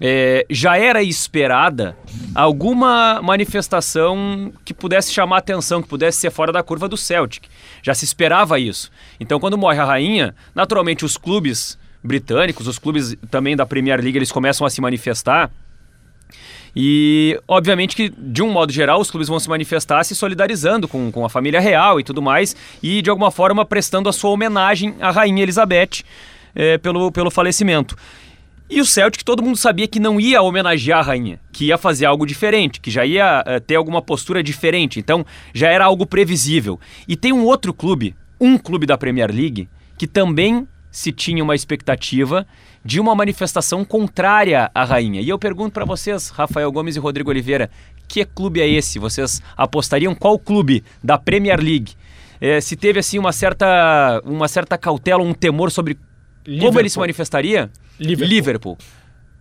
é, já era esperada alguma manifestação que pudesse chamar atenção, que pudesse ser fora da curva do Celtic. Já se esperava isso. Então, quando morre a rainha, naturalmente os clubes britânicos, os clubes também da Premier League, eles começam a se manifestar. E, obviamente, que, de um modo geral, os clubes vão se manifestar se solidarizando com, com a família real e tudo mais, e, de alguma forma, prestando a sua homenagem à Rainha Elizabeth eh, pelo, pelo falecimento. E o Celtic, todo mundo sabia que não ia homenagear a rainha, que ia fazer algo diferente, que já ia eh, ter alguma postura diferente. Então, já era algo previsível. E tem um outro clube, um clube da Premier League, que também se tinha uma expectativa de uma manifestação contrária à rainha. E eu pergunto para vocês, Rafael Gomes e Rodrigo Oliveira, que clube é esse? Vocês apostariam qual clube da Premier League? Eh, se teve assim uma certa, uma certa cautela, um temor sobre como ele se Liverpool. manifestaria? Liverpool. Liverpool.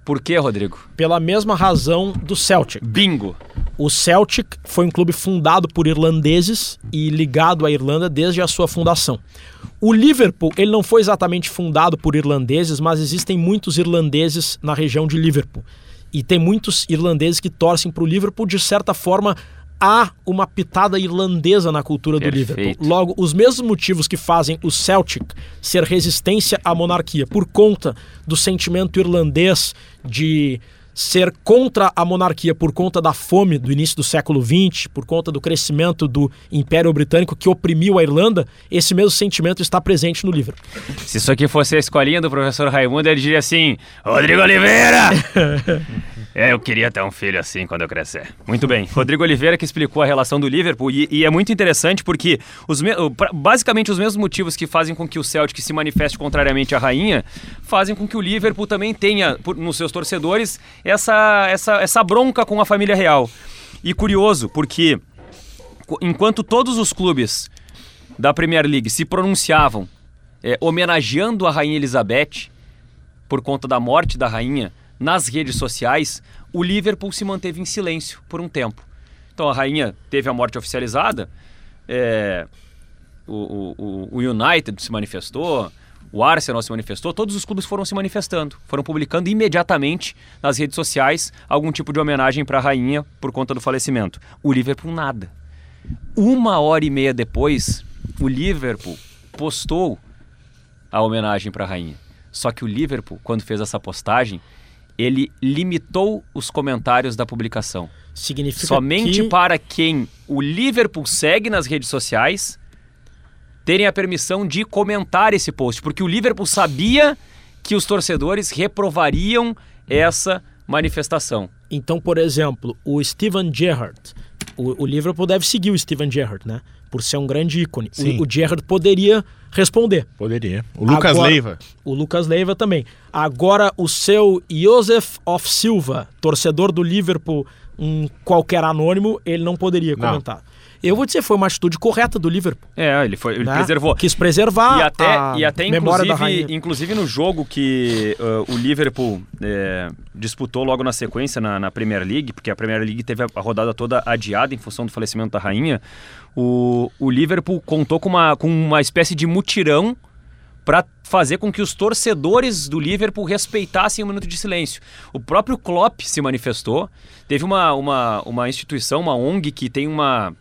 Por quê, Rodrigo? Pela mesma razão do Celtic. Bingo. O Celtic foi um clube fundado por irlandeses e ligado à Irlanda desde a sua fundação. O Liverpool, ele não foi exatamente fundado por irlandeses, mas existem muitos irlandeses na região de Liverpool. E tem muitos irlandeses que torcem para o Liverpool, de certa forma, há uma pitada irlandesa na cultura do Perfeito. Liverpool. Logo, os mesmos motivos que fazem o Celtic ser resistência à monarquia, por conta do sentimento irlandês de ser contra a monarquia por conta da fome do início do século XX, por conta do crescimento do Império Britânico que oprimiu a Irlanda, esse mesmo sentimento está presente no livro. Se isso aqui fosse a escolinha do professor Raimundo, ele diria assim: Rodrigo Oliveira! é, eu queria ter um filho assim quando eu crescer. Muito bem. Rodrigo Oliveira que explicou a relação do Liverpool e, e é muito interessante porque os basicamente os mesmos motivos que fazem com que o Celtic se manifeste contrariamente à rainha fazem com que o Liverpool também tenha por- nos seus torcedores essa, essa, essa bronca com a família real. E curioso, porque enquanto todos os clubes da Premier League se pronunciavam é, homenageando a Rainha Elizabeth por conta da morte da rainha nas redes sociais, o Liverpool se manteve em silêncio por um tempo. Então a rainha teve a morte oficializada, é, o, o- o- United se manifestou, o Arsenal se manifestou, todos os clubes foram se manifestando, foram publicando imediatamente nas redes sociais algum tipo de homenagem para a rainha por conta do falecimento. O Liverpool nada. Uma hora e meia depois, o Liverpool postou a homenagem para a rainha. Só que o Liverpool, quando fez essa postagem, ele limitou os comentários da publicação. Significa Somente que para quem o Liverpool segue nas redes sociais terem a permissão de comentar esse post, porque o Liverpool sabia que os torcedores reprovariam essa manifestação. Então, por exemplo, o Steven Gerrard, o, o Liverpool deve seguir o Steven Gerrard, né? Por ser um grande ícone. Sim. O, o Gerrard poderia responder. Poderia. O Lucas Agora- Leiva. O Lucas Leiva também. Agora, o seu Joseph of Silva, torcedor do Liverpool, um qualquer anônimo, ele não poderia Não. comentar. Eu vou dizer, foi uma atitude correta do Liverpool. É, ele, foi, ele né? preservou. Quis preservar E até, e até inclusive, inclusive no jogo que uh, o Liverpool é, disputou logo na sequência na, na Premier League, porque a Premier League teve a, rodada toda adiada em função do falecimento da rainha, o, o Liverpool contou com uma, com uma espécie de mutirão para fazer com que os torcedores do Liverpool respeitassem o minuto de silêncio. O próprio Klopp se manifestou. Teve uma, uma, uma instituição, uma ONG que tem uma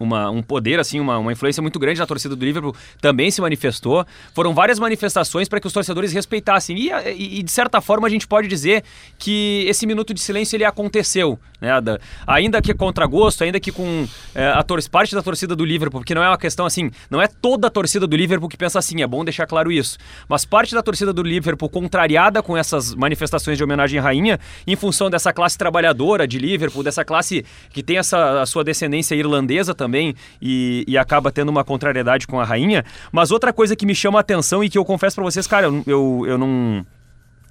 uma, um poder, assim, uma, uma influência muito grande na torcida do Liverpool, também se manifestou. Foram várias manifestações para que os torcedores respeitassem. E, e, de certa forma, a gente pode dizer que esse minuto de silêncio ele aconteceu. Né? Da, ainda que contra gosto, ainda que com é, a tor parte da torcida do Liverpool, porque não é uma questão assim, não é toda a torcida do Liverpool que pensa assim, é bom deixar claro isso. Mas parte da torcida do Liverpool contrariada com essas manifestações de homenagem à rainha, em função dessa classe trabalhadora de Liverpool, dessa classe que tem essa, a sua descendência irlandesa também e, e, acaba tendo uma contrariedade com a rainha. Mas outra coisa que me chama a atenção e que eu confesso para vocês, cara, eu, eu, eu não.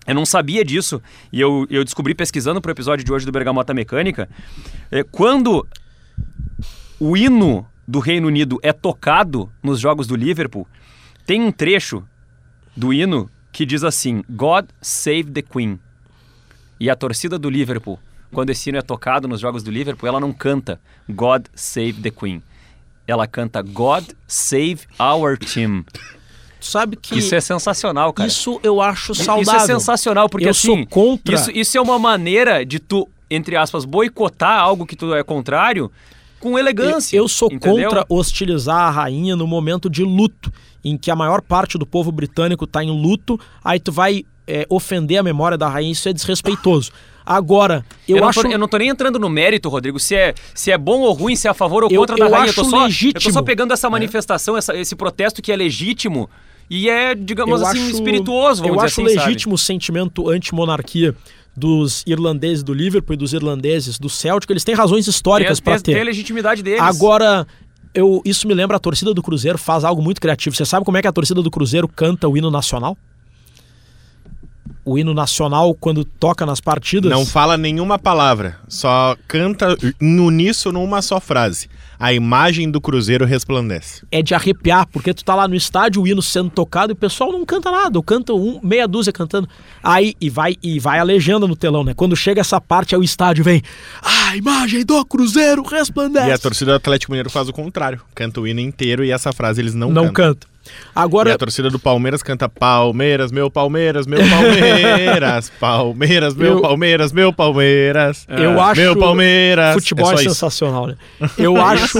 Eu não sabia disso e eu, eu descobri pesquisando pro episódio de hoje do Bergamota Mecânica. É, quando o hino do Reino Unido é tocado nos jogos do Liverpool, tem um trecho do hino que diz assim: God save the Queen. E a torcida do Liverpool quando esse hino é tocado nos jogos do Liverpool, ela não canta God Save the Queen. Ela canta God Save Our Team. Sabe que isso é sensacional, cara. Isso eu acho saudável. Isso é sensacional porque eu assim, sou contra. Isso, isso é uma maneira de tu, entre aspas, boicotar algo que tu é contrário com elegância. Eu, eu sou entendeu? contra hostilizar a rainha no momento de luto, em que a maior parte do povo britânico está em luto, aí tu vai é, ofender a memória da rainha, isso é desrespeitoso. Agora, eu, eu acho. Não tô, eu não tô nem entrando no mérito, Rodrigo, se é, se é bom ou ruim, se é a favor ou Eu- contra da eu rainha. acho eu, tô só, legítimo. eu tô só pegando essa manifestação, essa- esse protesto que é legítimo e é, digamos eu assim, acho, espirituoso, vamos Eu dizer acho assim, sabe? legítimo o sentimento anti-monarquia dos irlandeses do Liverpool e dos irlandeses do Celtic. Eles têm razões históricas para ter. tem a legitimidade deles. Agora, eu, isso me lembra a torcida do Cruzeiro faz algo muito criativo. Você sabe como é que a torcida do Cruzeiro canta o hino nacional? O hino nacional, quando toca nas partidas. Não fala nenhuma palavra, só canta em uníssono uma só frase. A imagem do Cruzeiro resplandece. é de arrepiar, porque tu tá lá no estádio, o hino sendo tocado e o pessoal não canta nada, ou canta um, meia dúzia cantando. Aí e vai e vai a legenda no telão, né? Quando chega essa parte, aí o estádio vem. A imagem do Cruzeiro resplandece. E a torcida do Atlético Mineiro faz o contrário. Canta o hino inteiro e essa frase eles não, não cantam. Canta. E Agora, a torcida do Palmeiras canta Palmeiras, meu Palmeiras, meu Palmeiras, Palmeiras, meu Eu- Palmeiras, meu Palmeiras. Eu acho Meu Palmeiras. futebol é, é sensacional, né? Eu acho.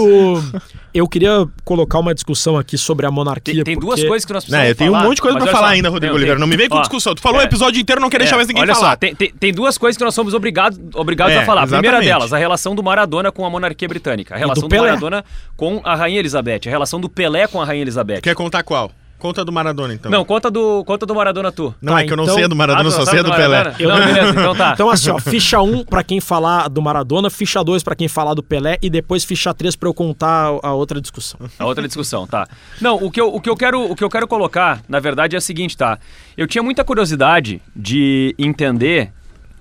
Eu queria colocar uma discussão aqui sobre a monarquia. Tem, tem duas porque- coisas que nós Não, precisamos eu tenho um falar, monte de coisa olha falar só, ainda, Rodrigo tem- Oliveira. Não me vem com ó, discussão. Tu falou é, o episódio inteiro, não quer deixar É, mais ninguém olha falar. só, tem, tem, tem duas coisas que nós somos obrigados, obrigados É, a falar. A primeira delas, a relação do Maradona com a monarquia britânica. A relação do, Pelé. Maradona com a Rainha Elizabeth. A relação do Pelé com a Rainha Elizabeth. Quer contar qual? Conta do Maradona, então. Não, conta do, conta do Maradona tu. Não, Tá, é que eu não então- sei a do Maradona, Ah, eu só sei do do Pelé. Maradona? Não, beleza, então tá. Então, assim, ó, ficha 1 pra quem falar do Maradona, ficha 2 pra quem falar do Pelé e depois ficha 3 pra eu contar a outra discussão. A outra discussão, tá. Não, o que, eu, o, que eu quero, o que eu quero colocar, na verdade, é o seguinte, tá? Eu tinha muita curiosidade de entender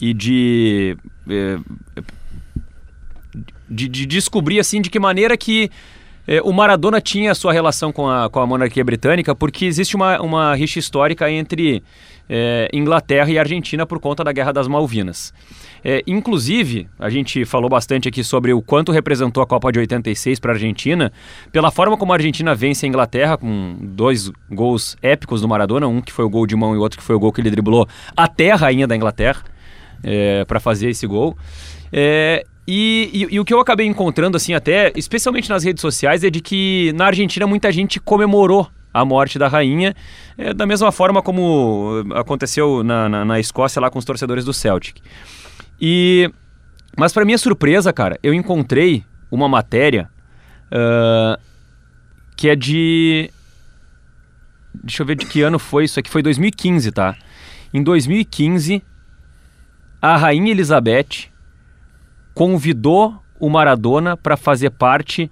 e de. eh, de, de descobrir, assim, de que maneira que eh, o Maradona tinha sua relação com a, com a monarquia britânica, porque existe uma, uma rixa histórica entre eh, Inglaterra e Argentina por conta da Guerra das Malvinas. É, inclusive, a gente falou bastante aqui sobre o quanto representou a Copa de 86 para a Argentina, pela forma como a Argentina vence a Inglaterra, com dois gols épicos do Maradona, um que foi o gol de mão e outro que foi o gol que ele driblou até a rainha da Inglaterra para fazer esse gol. É, e, e- e o que eu acabei encontrando, assim, até, especialmente nas redes sociais, é de que na Argentina muita gente comemorou a morte da rainha, é, da mesma forma como eh, aconteceu na, na, na Escócia lá com os torcedores do Celtic. E mas para minha surpresa, cara, eu encontrei uma matéria ah, que é de deixa eu ver de que ano foi isso aqui, foi 2015, tá? Em 2015, a rainha Elizabeth convidou o Maradona para fazer parte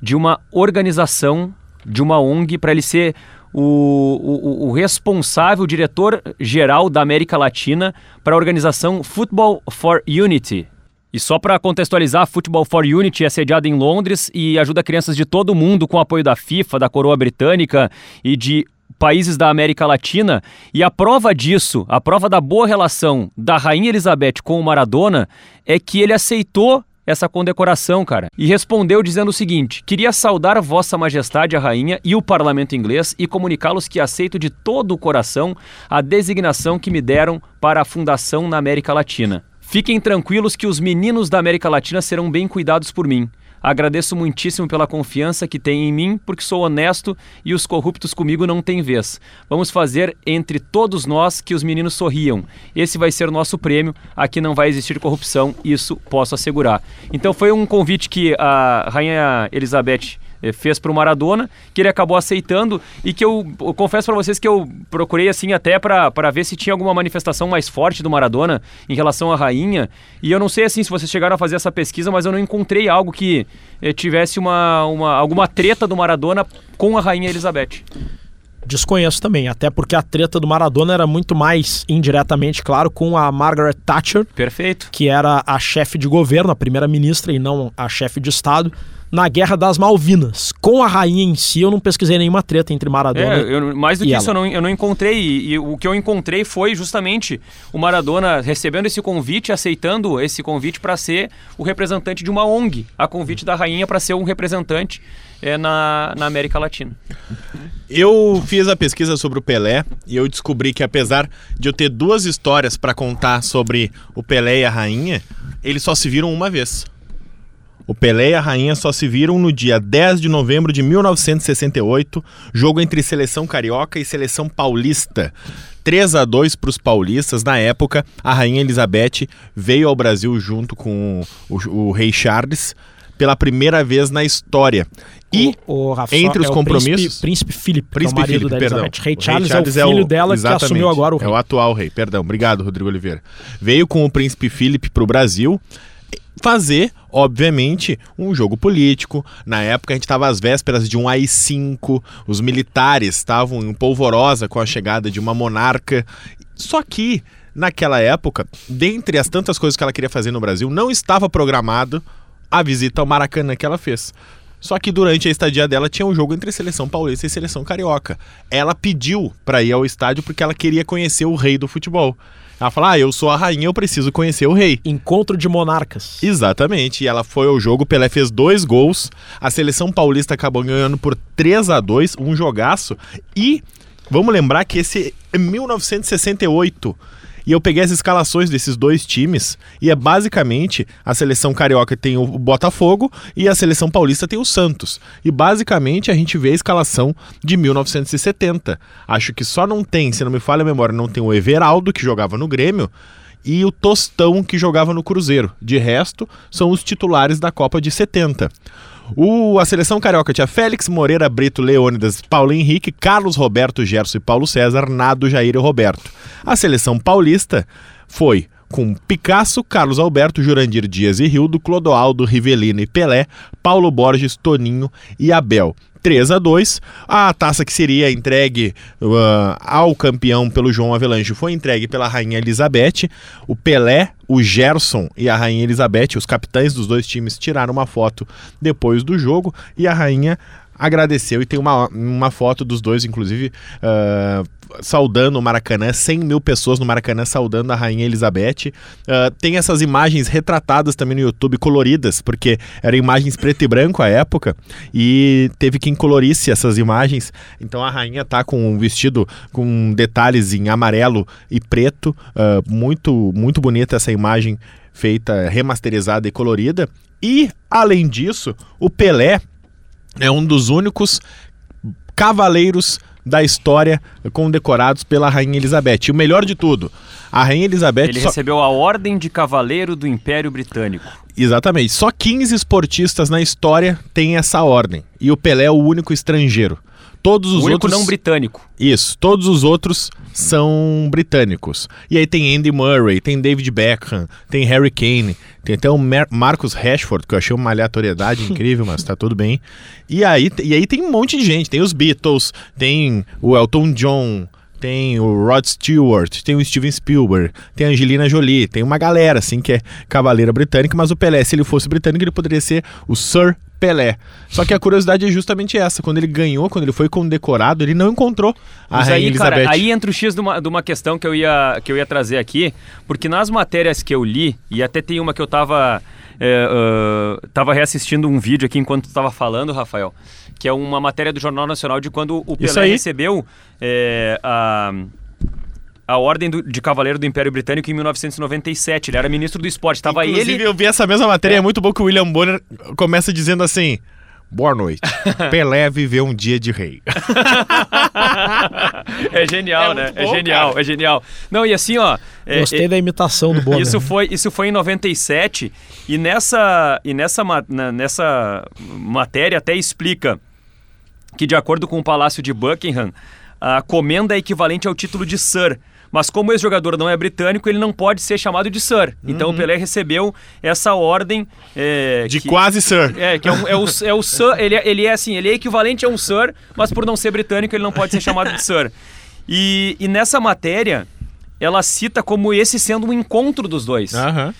de uma organização, de uma ONG, para ele ser o, o, o responsável, o diretor-geral da América Latina para a organização Football for Unity. E só para contextualizar, Football for Unity é sediada em Londres e ajuda crianças de todo o mundo com apoio da FIFA, da coroa britânica e de países da América Latina. E a prova disso, a prova da boa relação da Rainha Elizabeth com o Maradona, é que ele aceitou essa condecoração, cara. E respondeu dizendo o seguinte: Queria saudar Vossa Majestade a Rainha e o Parlamento inglês e comunicá-los que aceito de todo o coração a designação que me deram para a fundação na América Latina. Fiquem tranquilos que os meninos da América Latina serão bem cuidados por mim. Agradeço muitíssimo pela confiança que tem em mim, porque sou honesto e os corruptos comigo não têm vez. Vamos fazer entre todos nós que os meninos sorriam. Esse vai ser o nosso prêmio. Aqui não vai existir corrupção, isso posso assegurar. Então foi um convite que a Rainha Elizabeth fez para o Maradona, que ele acabou aceitando e que eu, eu confesso para vocês que eu procurei assim até para ver se tinha alguma manifestação mais forte do Maradona em relação à rainha. E eu não sei assim se vocês chegaram a fazer essa pesquisa, mas eu não encontrei algo que eh, tivesse uma, uma, alguma treta do Maradona com a rainha Elizabeth. Desconheço também, até porque a treta do Maradona era muito mais indiretamente, claro, com a Margaret Thatcher. Perfeito. Que era a chefe de governo, a primeira-ministra e não a chefe de Estado na Guerra das Malvinas. Com a rainha em si, eu não pesquisei nenhuma treta entre Maradona é, eu, Mais do que isso, eu não, eu não encontrei. E, e, o que eu encontrei foi justamente o Maradona recebendo esse convite, aceitando esse convite para ser o representante de uma ONG, a convite da rainha para ser um representante é, na, na América Latina. Eu fiz a pesquisa sobre o Pelé e eu descobri que apesar de eu ter duas histórias para contar sobre o Pelé e a rainha, eles só se viram uma vez. O Pelé e a Rainha só se viram no dia 10 de novembro de 1968, jogo entre seleção carioca e seleção paulista. 3 a 2 para os paulistas. Na época, a Rainha Elizabeth veio ao Brasil junto com o, o, o rei Charles pela primeira vez na história. E o, o Rafa, entre os é compromissos. Príncipe, príncipe Philip, príncipe é da perdão. Rei O Charles, Charles é o filho é o, dela que assumiu agora o rei. É o atual rei, perdão. Obrigado, Rodrigo Oliveira. Veio com o príncipe Philip para o Brasil fazer, obviamente, um jogo político. Na época a gente estava às vésperas de um AI-5, os militares estavam em polvorosa com a chegada de uma monarca. Só que, naquela época, dentre as tantas coisas que ela queria fazer no Brasil, não estava programado a visita ao Maracanã que ela fez. Só que durante a estadia dela tinha um jogo entre seleção paulista e seleção carioca. Ela pediu para ir ao estádio porque ela queria conhecer o rei do futebol. Ela falou: Ah, eu sou a rainha, eu preciso conhecer o rei. Encontro de monarcas. Exatamente. E ela foi ao jogo, Pelé fez dois gols. A seleção paulista acabou ganhando por 3 a 2 um jogaço. E vamos lembrar que esse é 1968. E eu peguei as escalações desses dois times e é basicamente a seleção carioca tem o Botafogo e a seleção paulista tem o Santos. E basicamente a gente vê a escalação de 1970. Acho que só não tem, se não me falha a memória, não tem o Everaldo que jogava no Grêmio e o Tostão que jogava no Cruzeiro. De resto, são os titulares da Copa de 70. O, a seleção carioca tinha Félix Moreira, Brito, Leônidas, Paulo Henrique, Carlos Roberto, Gerson e Paulo César, Nado, Jair e Roberto. A seleção paulista foi com Picasso, Carlos Alberto, Jurandir Dias e Rildo, Clodoaldo, Rivelino e Pelé, Paulo Borges, Toninho e Abel. 3 a 2 A taça que seria entregue uh, ao campeão pelo João Avelange foi entregue pela Rainha Elizabeth. O Pelé, o Gerson e a Rainha Elizabeth, os capitães dos dois times, tiraram uma foto depois do jogo e a Rainha agradeceu e tem uma, uma foto dos dois, inclusive, uh, saudando o Maracanã, 100 mil pessoas no Maracanã saudando a Rainha Elizabeth. Uh, tem essas imagens retratadas também no YouTube, coloridas, porque eram imagens preto e branco à época, e teve quem colorisse essas imagens. Então a rainha tá com um vestido com detalhes em amarelo e preto, uh, muito, muito bonita essa imagem feita, remasterizada e colorida. E, além disso, o Pelé é um dos únicos cavaleiros da história condecorados pela Rainha Elizabeth. E o melhor de tudo, a Rainha Elizabeth. Ele só... recebeu a Ordem de Cavaleiro do Império Britânico. Exatamente. Só 15 esportistas na história têm essa ordem. E o Pelé é o único estrangeiro. Todos os o único outros. não britânico. Isso. Todos os outros são britânicos. E aí tem Andy Murray, tem David Beckham, tem Harry Kane, tem até o Mar Marcus Rashford, que eu achei uma aleatoriedade incrível, mas tá tudo bem. E aí, e aí tem um monte de gente. Tem os Beatles, tem o Elton John, tem o Rod Stewart, tem o Steven Spielberg, tem a Angelina Jolie, tem uma galera assim que é cavaleira britânica, mas o Pelé, se ele fosse britânico, ele poderia ser o Sir Pelé. Só que a curiosidade é justamente essa, quando ele ganhou, quando ele foi condecorado, ele não encontrou a Mas Rainha aí, cara, Elizabeth. aí entra o X de uma, de uma questão que eu, ia, que eu ia trazer aqui, porque nas matérias que eu li, e até tem uma que eu tava, é, ah, tava reassistindo um vídeo aqui enquanto tu tava falando, Rafael, que é uma matéria do Jornal Nacional de quando o Pelé recebeu é, a, a Ordem do- de Cavaleiro do Império Britânico em 1997. Ele era ministro do esporte. Tava Inclusive, ele... eu vi essa mesma matéria, é. muito bom que o William Bonner começa dizendo assim: Boa noite. Pelé viveu um dia de rei. é genial, É né? É bom, genial, cara. é genial. Não, e assim, ó... é- Gostei é- da imitação do Bonner. Isso foi, isso foi em 97 e nessa, e nessa, na- nessa matéria até explica que, de acordo com o Palácio de Buckingham, a comenda é equivalente ao título de Sir. Mas como o ex-jogador não é britânico, ele não pode ser chamado de Sir. Então o Pelé recebeu essa ordem é, Uhum. De que- quase Sir. é, que é, um- é o, é o Sir, ele, é- ele é assim, ele é equivalente a um Sir, mas por não ser britânico ele não pode ser chamado de Sir. E, e nessa matéria, ela cita como esse sendo um encontro dos dois. Aham.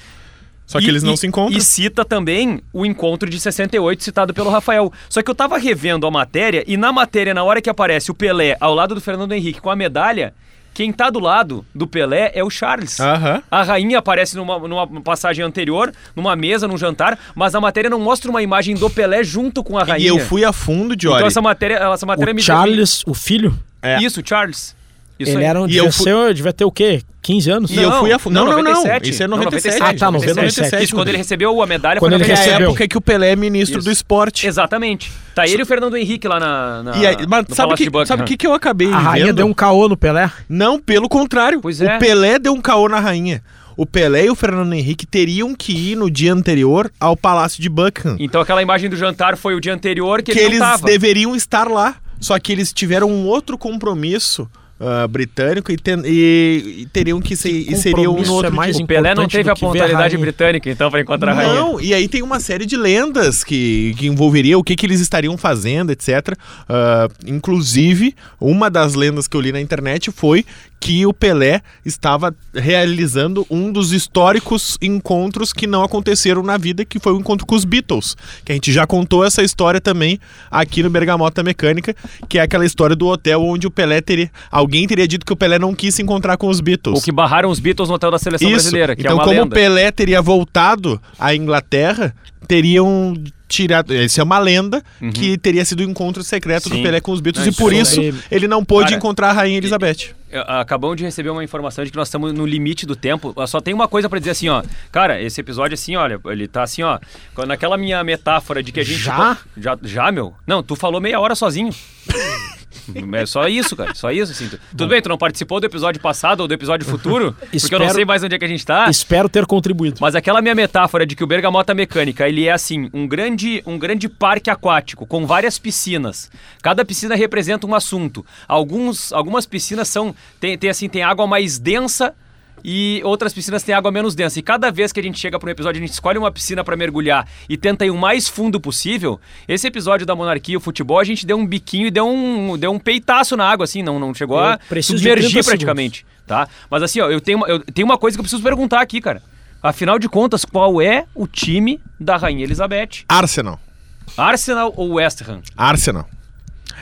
Só que E- eles não e- se encontram. E cita também o encontro de 68 citado pelo Rafael. Só que eu tava revendo a matéria e na matéria, na hora que aparece o Pelé ao lado do Fernando Henrique com a medalha, quem tá do lado do Pelé é o Charles. Aham. A rainha aparece numa, numa passagem anterior, numa mesa, num jantar, mas a matéria não mostra uma imagem do Pelé junto com a rainha. E eu fui a fundo, Jory. Então essa matéria, essa matéria me O Charles, o filho, É. Isso, Charles. Isso ele aí. era um, E eu fui- ser- devia ter o quê? 15 anos? E eu fui a fundo. Não, não, não. 97. Isso é Não, 97. 97. Ah, tá, 97. Isso, quando ele recebeu a medalha Quando foi ele é a 97. recebeu. época que o Pelé é ministro Isso. do esporte. Exatamente. Tá ele e o Fernando Henrique lá na, na E aí, mas no sabe Palácio que, sabe o que, que eu acabei A rainha vendo? deu um caô no Pelé. Não, pelo contrário. Pois é. O Pelé deu um caô na rainha. O Pelé e o Fernando Henrique teriam que ir no dia anterior ao Palácio de Buckingham. Então aquela imagem do jantar foi o dia anterior que, que ele eles não tava. deveriam estar lá. Só que eles tiveram um outro compromisso ah, britânico e, ten- e- e teriam que ser. E seriam compromisso no outro é mais dia. O Pelé não teve a pontualidade britânica, então, pra encontrar a rainha. Não, e aí tem uma série de lendas que, que envolveria o que, que eles estariam fazendo, etc. Ah, inclusive, uma das lendas que eu li na internet foi que o Pelé estava realizando um dos históricos encontros que não aconteceram na vida, que foi o encontro com os Beatles. Que a gente já contou essa história também aqui no Bergamota Mecânica, que é aquela história do hotel onde o Pelé teria. Alguém teria dito que o Pelé não quis se encontrar com os Beatles. O que barraram os Beatles no hotel da seleção Isso. brasileira, que então, é uma como lenda. o Pelé teria voltado à Inglaterra, teriam tirado. Isso é uma lenda que teria sido o encontro secreto do Uhum. Sim. Pelé com os Beatles Não, e por isso isso aí- ele não pôde Cara, encontrar a Rainha Elizabeth. É, Acabamos de receber uma informação de que nós estamos no limite do tempo. Só tem uma coisa pra dizer assim, ó. Cara, esse episódio assim, olha, ele tá assim, ó. Naquela minha metáfora de que a gente. Já? Já, já meu? Não, tu falou meia hora sozinho. É só isso, cara. Só isso, assim. Tu- Tudo bem, tu não participou do episódio passado ou do episódio futuro, porque eu não Espero- sei mais onde é que a gente tá. Espero ter contribuído. Mas aquela minha metáfora de que o Bergamota Mecânica, ele é assim, um grande, um grande parque aquático com várias piscinas. Cada piscina representa um assunto. Alguns, algumas piscinas são tem, tem assim, tem água mais densa e outras piscinas têm água menos densa. E cada vez que a gente chega para um episódio, a gente escolhe uma piscina para mergulhar e tenta ir o mais fundo possível. Esse episódio da monarquia, o futebol, a gente deu um biquinho e deu um, deu um peitaço na água, assim, não, não chegou Eu a submergir 30 praticamente, tá? Mas assim, ó, eu tenho, uma, eu tenho uma coisa que eu preciso perguntar aqui, cara. Afinal de contas, qual é o time da Rainha Elizabeth? Arsenal. Arsenal ou West Ham? Arsenal.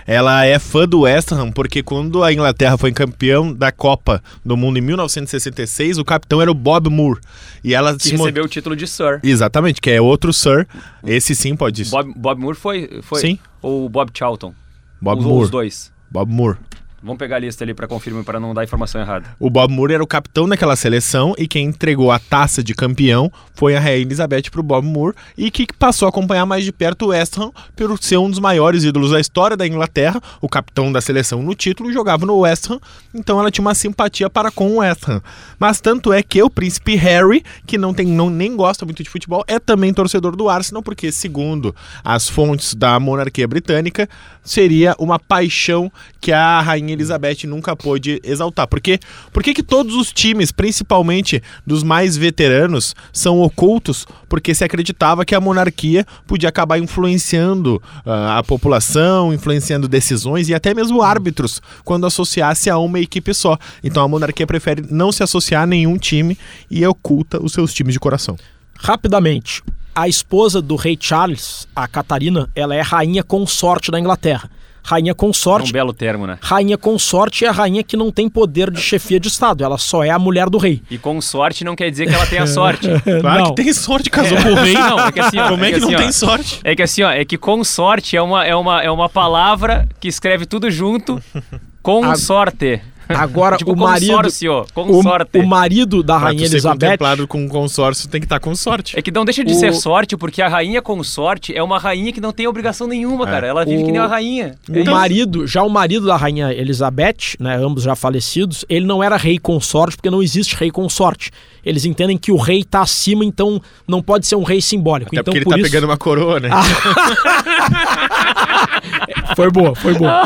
Ela é fã do West Ham porque quando a Inglaterra foi campeão da Copa do Mundo em 1966, o capitão era o Bob Moore. E ela Que se mo- recebeu o título de Sir. Exatamente, que é outro Sir. Esse sim pode. Bob, Bob Moore foi, foi? Sim. Ou Bob Charlton? Bob os, Moore. Os dois. Bob Moore. Vamos pegar a lista ali pra confirmar, para não dar informação errada. O Bob Moore era o capitão daquela seleção e quem entregou a taça de campeão foi a Rainha Elizabeth pro Bob Moore e que passou a acompanhar mais de perto o West Ham por ser um dos maiores ídolos da história da Inglaterra, o capitão da seleção no título jogava no West Ham, então ela tinha uma simpatia para com o West Ham. Mas tanto é que o príncipe Harry, que não tem não, nem gosta muito de futebol, é também torcedor do Arsenal porque segundo as fontes da monarquia britânica, seria uma paixão que a Rainha Elizabeth nunca pôde exaltar. Por quê? Por que todos os times, principalmente dos mais veteranos, são ocultos? Porque se acreditava que a monarquia podia acabar influenciando uh, a população, influenciando decisões e até mesmo árbitros quando associasse a uma equipe só. Então a monarquia prefere não se associar a nenhum time e oculta os seus times de coração. Rapidamente, a esposa do rei Charles, a Catarina, ela é rainha consorte da Inglaterra. Rainha consorte. É um belo termo, né? Rainha consorte é a rainha que não tem poder de chefia de Estado, ela só é a mulher do rei. E consorte não quer dizer que ela tenha sorte. Claro Não. que tem sorte, casou com o rei. Não, é que assim, ó, Como é que, não assim, ó, tem sorte? É que assim, ó, é que consorte é uma, é uma, é uma palavra que escreve tudo junto. Consorte. Agora, tipo o marido. consórcio, consorte. O, o marido da Pra rainha tu ser Elizabeth. contemplado com um consórcio, tem que estar com sorte. É que não deixa de O- ser sorte, porque a rainha consorte é uma rainha que não tem obrigação nenhuma, cara. Ela vive O- que nem uma rainha. O É marido, já o marido da rainha Elizabeth, né, ambos já falecidos, ele não era rei consorte porque não existe rei consorte. Eles entendem que o rei está acima, então não pode ser um rei simbólico. Até então porque ele por tá isso pegando uma coroa, né? foi boa, foi boa.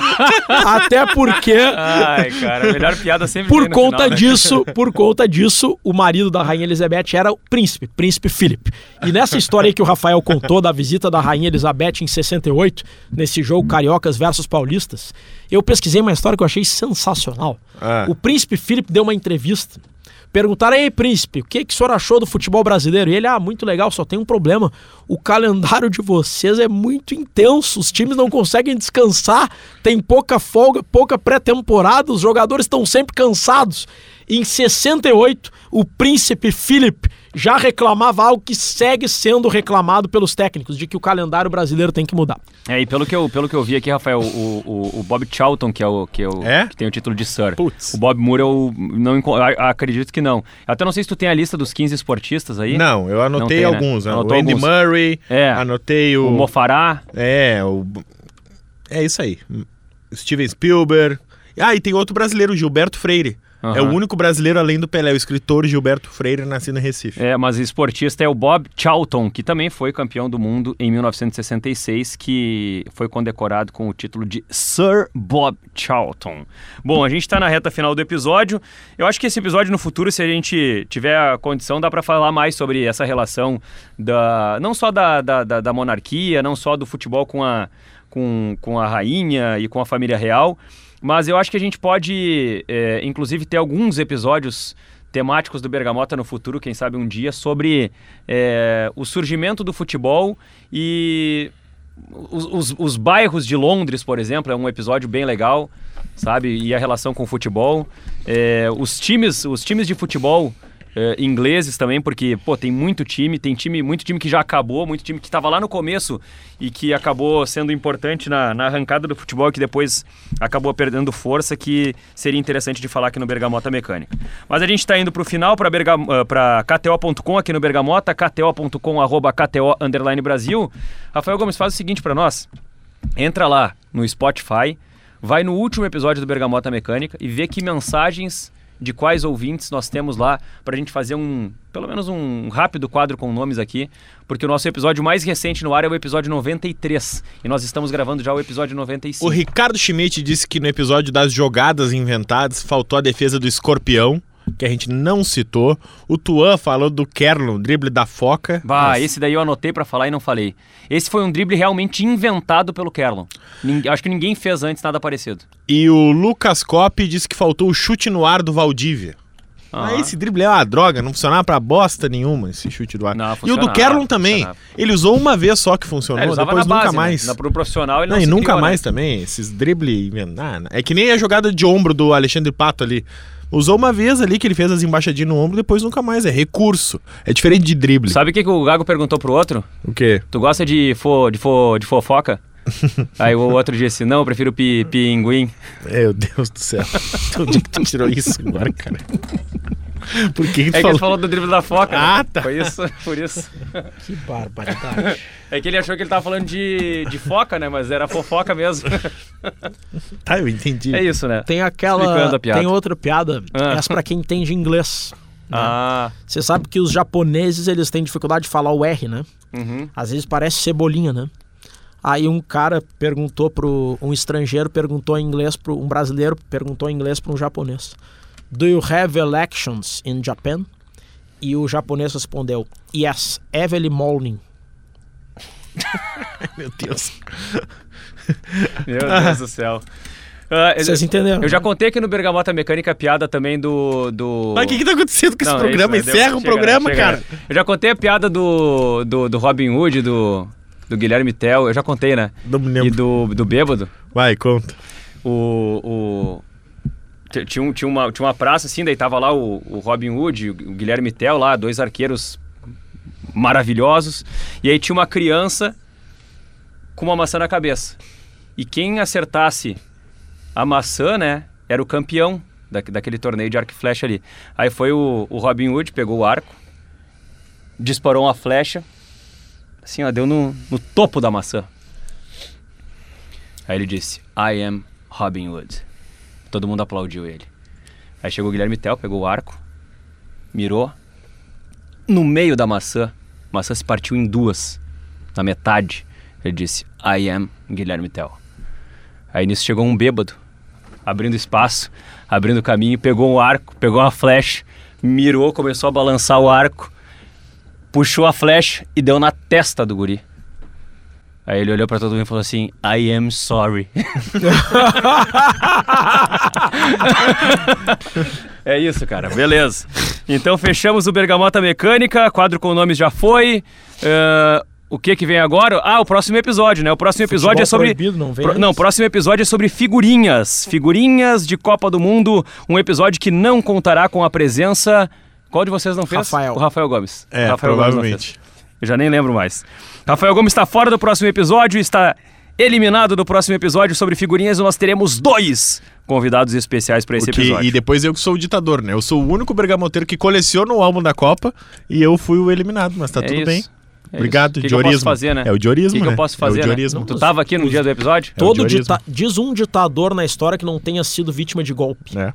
Até porque Ai, cara, a melhor piada sempre por vem no conta final, né? disso, por conta disso, o marido da rainha Elizabeth era o príncipe, príncipe Philip. E nessa história aí que o Rafael contou da visita da rainha Elizabeth em 68, nesse jogo Cariocas versus Paulistas, eu pesquisei uma história que eu achei sensacional. Ah. O príncipe Philip deu uma entrevista. Perguntaram, ei, príncipe, o que, que o senhor achou do futebol brasileiro? E ele, ah, muito legal, só tem um problema. O calendário de vocês é muito intenso, os times não conseguem descansar, tem pouca folga, pouca pré-temporada, os jogadores estão sempre cansados. Em 68, o príncipe Philip já reclamava algo que segue sendo reclamado pelos técnicos, de que o calendário brasileiro tem que mudar. É, e pelo que eu, pelo que eu vi aqui, Rafael, o, o, o Bob Charlton, que é o, que, é o É? que tem o título de Sir. Putz. O Bob Moore eu não acredito que não. Até não sei se tu tem a lista dos 15 esportistas aí. Não, eu anotei tem, né? alguns. né? O Anotou Andy alguns. Murray, É. anotei o... O Mofará. É, o... É isso aí. Steven Spielberg. Ah, e tem outro brasileiro, o Gilberto Freire. É o único brasileiro além do Pelé, o escritor Gilberto Freire, nascido em Recife. É, mas esportista é o Bob Charlton, que também foi campeão do mundo em 1966, que foi condecorado com o título de Sir Bob Charlton. Bom, a gente está na reta final do episódio. Eu acho que esse episódio no futuro, se a gente tiver a condição, dá para falar mais sobre essa relação da não só da, da, da- da monarquia, não só do futebol com a, com, com a rainha e com a família real. Mas eu acho que a gente pode, é, inclusive, ter alguns episódios temáticos do Bergamota no futuro, quem sabe um dia, sobre é, o surgimento do futebol e os, os- os bairros de Londres, por exemplo, é um episódio bem legal, sabe? E a relação com o futebol. É, os, times, os times de futebol é, ingleses também, porque, pô, tem muito time, tem time, muito time que já acabou, muito time que estava lá no começo e que acabou sendo importante na, na arrancada do futebol que depois acabou perdendo força, que seria interessante de falar aqui no Bergamota Mecânica. Mas a gente está indo para o final, para KTO.com aqui no Bergamota, KTO.com, arroba KTO, underline Brasil. Rafael Gomes, faz o seguinte para nós, entra lá no Spotify, vai no último episódio do Bergamota Mecânica e vê que mensagens de quais ouvintes nós temos lá para a gente fazer um, pelo menos um rápido quadro com nomes aqui, porque o nosso episódio mais recente no ar é o episódio 93 e nós estamos gravando já o episódio 95. O Ricardo Schmidt disse que no episódio das jogadas inventadas faltou a defesa do escorpião, que a gente não citou. O Tuan falou do Kerlon, drible da foca. Bah, Nossa. esse daí eu anotei para falar e não falei. Esse foi um drible realmente inventado pelo Kerlon. Acho que ninguém fez antes nada parecido. E o Lucas Cop disse que faltou o chute no ar do Valdívia. Ah. Ah, esse drible é uma droga, não funcionava pra bosta nenhuma esse chute do ar. Não, e o do Kerlon também. Ele usou uma vez só que funcionou, É, depois nunca base, mais. Né? Na, pro profissional ele não, Não, e nunca criou, né? mais também. Esses drible. Ah, não. é que nem a jogada de ombro do Alexandre Pato ali. Usou uma vez ali que ele fez as embaixadinhas no ombro, depois nunca mais. É recurso. É diferente de drible. Sabe o que, que o Gago perguntou pro outro? O quê? Tu gosta de, fo, de, fo, de fofoca? Aí o outro disse, não, eu prefiro pi, pinguim. Meu Deus do céu. Onde que tu tirou isso agora, cara? Por que, que tu É que falou? ele falou do drible da foca. Ah, né? tá. Foi isso, por isso. Que barbaridade. É que ele achou que ele tava falando de, de foca, né? Mas era fofoca mesmo. Tá, eu entendi. É isso, né? Tem aquela. Tem outra piada. Ah. Essa pra quem entende inglês. né? Ah, Você sabe que os japoneses eles têm dificuldade de falar o R, né? uhum. Às vezes parece cebolinha, né? Aí um cara perguntou pro um estrangeiro perguntou em inglês pro um brasileiro perguntou em inglês para um japonês. Do you have elections in Japan? E o japonês respondeu: Yes, every morning. Meu Deus. Meu Deus do céu. Ah, eu- Vocês entenderam? eu já contei aqui no Bergamota Mecânica a piada também do. do... Mas o que, que tá acontecendo com esse Não, é programa? isso, né? Encerra o chega, programa, chega, cara. né? Eu já contei a piada do, do, do Robin Hood, do, do Guilherme Tell. Eu já contei, né? Não me E lembro. do, do Bêbado. Vai, conta. O. o tinha, um- tinha, uma, tinha uma praça assim, daí tava lá o, o Robin Hood, o Guilherme Tell lá, dois arqueiros maravilhosos. E aí tinha uma criança com uma maçã na cabeça. E quem acertasse a maçã, né, era o campeão da, daquele torneio de arco e flecha ali. Aí foi o, o Robin Hood, pegou o arco, disparou uma flecha, assim, ó, deu no, no topo da maçã. Aí ele disse, I am Robin Hood. Todo mundo aplaudiu ele. Aí chegou o Guilherme Tell, pegou o arco, mirou. No meio da maçã, a maçã se partiu em duas, na metade. Ele disse, I am Guilherme Tell. Aí nisso chegou um bêbado, abrindo espaço, abrindo caminho, pegou um arco, pegou uma flecha, mirou, começou a balançar o arco, puxou a flecha e deu na testa do guri. Aí ele olhou pra todo mundo e falou assim: I am sorry. é isso, cara. Beleza. Então fechamos o Bergamota Mecânica. Quadro com nomes já foi. Eh, o que que vem agora? Ah, o próximo episódio, né? O próximo episódio Futebol é sobre. proibido, não vem Pro- não, o próximo episódio é sobre figurinhas. Figurinhas de Copa do Mundo. Um episódio que não contará com a presença. Qual de vocês não fez? Rafael. O Rafael Gomes. É, Rafael Gomes provavelmente. Eu já nem lembro mais. Rafael Gomes está fora do próximo episódio, está eliminado do próximo episódio sobre figurinhas e nós teremos dois convidados especiais para esse que- episódio. e depois eu que sou o ditador, né? Eu sou o único bergamoteiro que coleciona o álbum da Copa e eu fui o eliminado, mas tá É tudo isso. bem. É Obrigado, isso. O que que eu posso diorismo. fazer, né? É o diorismo, O que, que né? eu posso É o fazer, né? diorismo. Tu tava aqui no dia do episódio? É Todo diorismo. dita... Diz um ditador na história que não tenha sido vítima de golpe. É.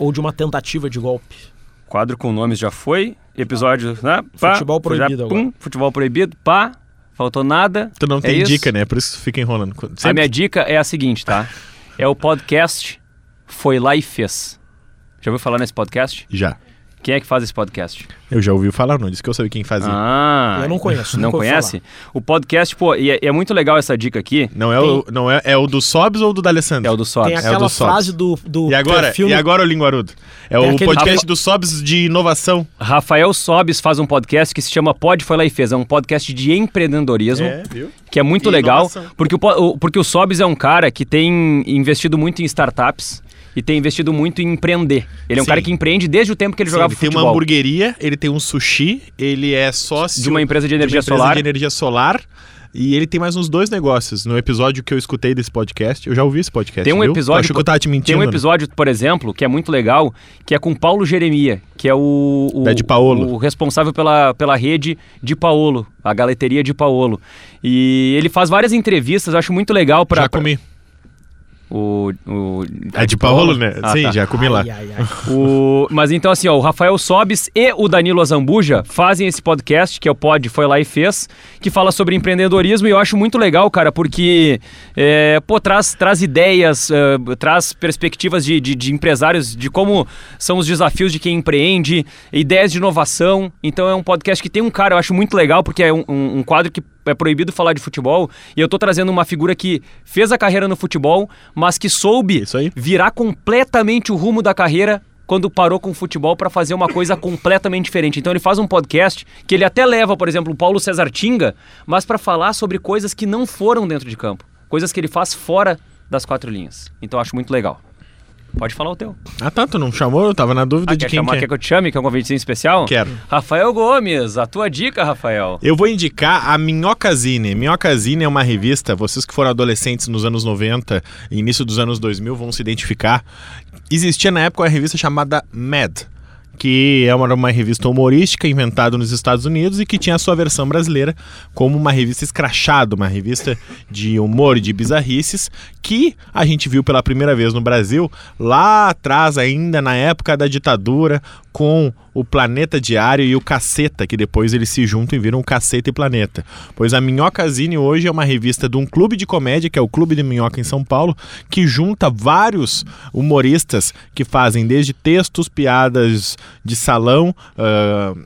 Ou de uma tentativa de golpe. Quadro com nomes já foi. Episódio, né? Pá, Futebol proibido já, pum, agora. futebol proibido, pá. Faltou nada. Tu não É tem isso? dica, né? Por isso fica enrolando. A Sempre- minha dica é a seguinte, tá? É o podcast Foi Lá e Fez. Já ouviu falar nesse podcast? Já. Quem é que faz esse podcast? Eu já ouvi falar, não disse que eu sabia quem fazia. Ah, Eu não conheço, Não conhece? O podcast, pô, e é, e é muito legal essa dica aqui. Não é o, não é, é o do Sobs ou do D'Alessandro? É o do Sobs. Tem É o aquela do Sobs. frase do, do E agora, perfil e agora o Linguarudo? É Tem o aquele- podcast Rafa- do Sobs de inovação. Rafael Sobes faz um podcast que se chama Pode Foi Lá e Fez. É um podcast de empreendedorismo. viu? que é muito E legal, inovação. porque o, po- o- porque o Sobs é um cara que tem investido muito em startups e tem investido muito em empreender. Ele é um Sim. cara que empreende desde o tempo que ele Sim, jogava ele tem futebol. uma hamburgueria, ele tem um sushi, ele é sócio De uma empresa de energia uma empresa solar. de energia solar. E ele tem mais uns dois negócios. No episódio que eu escutei desse podcast, eu já ouvi esse podcast. Tem um viu? episódio. Tu achou que eu tava te mentindo? Tem um né? episódio, por exemplo, que é muito legal, que é com Paulo Jeremia, que é o, o, Da de Paolo. o responsável pela, pela rede de Paolo, a galeteria de Paolo. E ele faz várias entrevistas, acho muito legal para Já comi. O, o É de Paolo, né? Ah, Sim, tá. já comi lá. Ai, ai, ai. O- mas então, assim, ó, o Rafael Sobes e o Danilo Azambuja fazem esse podcast, que é o Pod Foi Lá e Fez, que fala sobre empreendedorismo e eu acho muito legal, cara, porque, é, pô, traz, traz ideias, é, traz perspectivas de, de, de empresários, de como são os desafios de quem empreende, ideias de inovação. Então é um podcast que tem um cara, eu acho muito legal, porque é um, um- um quadro que é proibido falar de futebol e eu tô trazendo uma figura que fez a carreira no futebol, mas que soube virar completamente o rumo da carreira quando parou com o futebol para fazer uma coisa completamente diferente. Então ele faz um podcast que ele até leva, por exemplo, o Paulo César Tinga, mas para falar sobre coisas que não foram dentro de campo, coisas que ele faz fora das quatro linhas. Então eu acho muito legal. Pode falar o teu. Ah, tá. Tu não chamou? Eu tava na dúvida Ah, de quer quem chamar, que é. quer que eu te chame, que é um convitezinho especial? Quero. Rafael Gomes, a tua dica, Rafael. Eu vou indicar a Minhocazine. Minhocazine é uma revista, vocês que foram adolescentes nos anos 90 e início dos anos 2000 vão se identificar. Existia na época uma revista chamada Mad, que é uma, uma revista humorística inventada nos Estados Unidos e que tinha a sua versão brasileira como uma revista escrachada, uma revista de humor de bizarrices, que a gente viu pela primeira vez no Brasil, lá atrás, ainda na época da ditadura, com o Planeta Diário e o Caceta, que depois eles se juntam e viram Caceta e Planeta. Pois a Minhocazine hoje é uma revista de um clube de comédia, que é o Clube de Minhoca em São Paulo, que junta vários humoristas que fazem desde textos, piadas de salão, uh,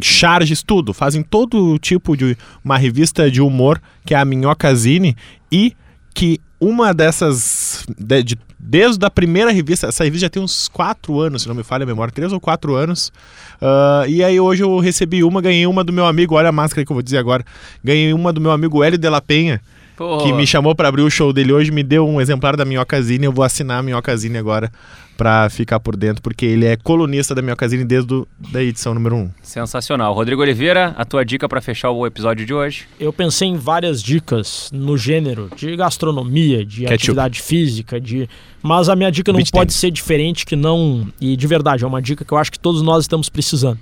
charges, tudo. Fazem todo tipo de uma revista de humor, que é a Minhocazine, e que uma dessas. De, de, desde a primeira revista, essa revista já tem uns quatro anos, se não me falha a memória, três ou quatro anos. Uh, e aí hoje eu recebi uma, ganhei uma do meu amigo, olha a máscara que eu vou dizer agora. Ganhei uma do meu amigo Hélio de la Penha. Porra. Que me chamou para abrir o show dele hoje, me deu um exemplar da Minhocazine. Eu vou assinar a Minhocazine agora para ficar por dentro, porque ele é colunista da Minhocazine desde do, da edição número 1. Um. Sensacional. Rodrigo Oliveira, a tua dica para fechar o episódio de hoje? Eu pensei em várias dicas no gênero de gastronomia, de Ketchup. atividade física, de mas a minha dica não Beach pode ser diferente que não e de verdade é uma dica que eu acho que todos nós estamos precisando.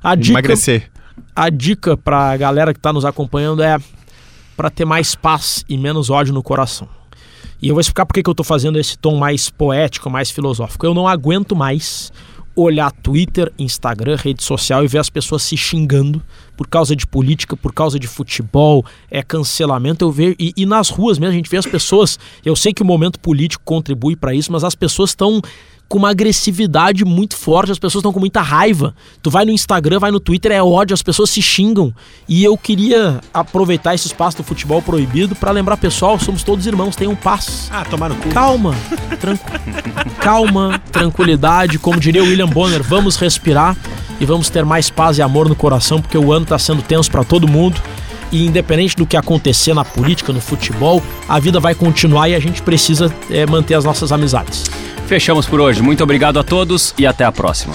A dica, Emagrecer. A dica para a galera que está nos acompanhando é para ter mais paz e menos ódio no coração. E eu vou explicar por que eu estou fazendo esse tom mais poético, mais filosófico. Eu não aguento mais olhar Twitter, Instagram, rede social e ver as pessoas se xingando por causa de política, por causa de futebol, é cancelamento. Eu vejo e, e nas ruas mesmo a gente vê as pessoas. Eu sei que o momento político contribui para isso, mas as pessoas estão com uma agressividade muito forte, as pessoas estão com muita raiva. Tu vai no Instagram, vai no Twitter, é ódio, as pessoas se xingam. E eu queria aproveitar esse espaço do futebol proibido para lembrar, pessoal, somos todos irmãos, tenham paz. Ah, tomar no cu. Calma, tran... calma, tranquilidade, como diria o William Bonner, vamos respirar e vamos ter mais paz e amor no coração, porque o ano está sendo tenso para todo mundo. E independente do que acontecer na política, no futebol, a vida vai continuar e a gente precisa é, manter as nossas amizades. Fechamos por hoje. Muito obrigado a todos e até a próxima.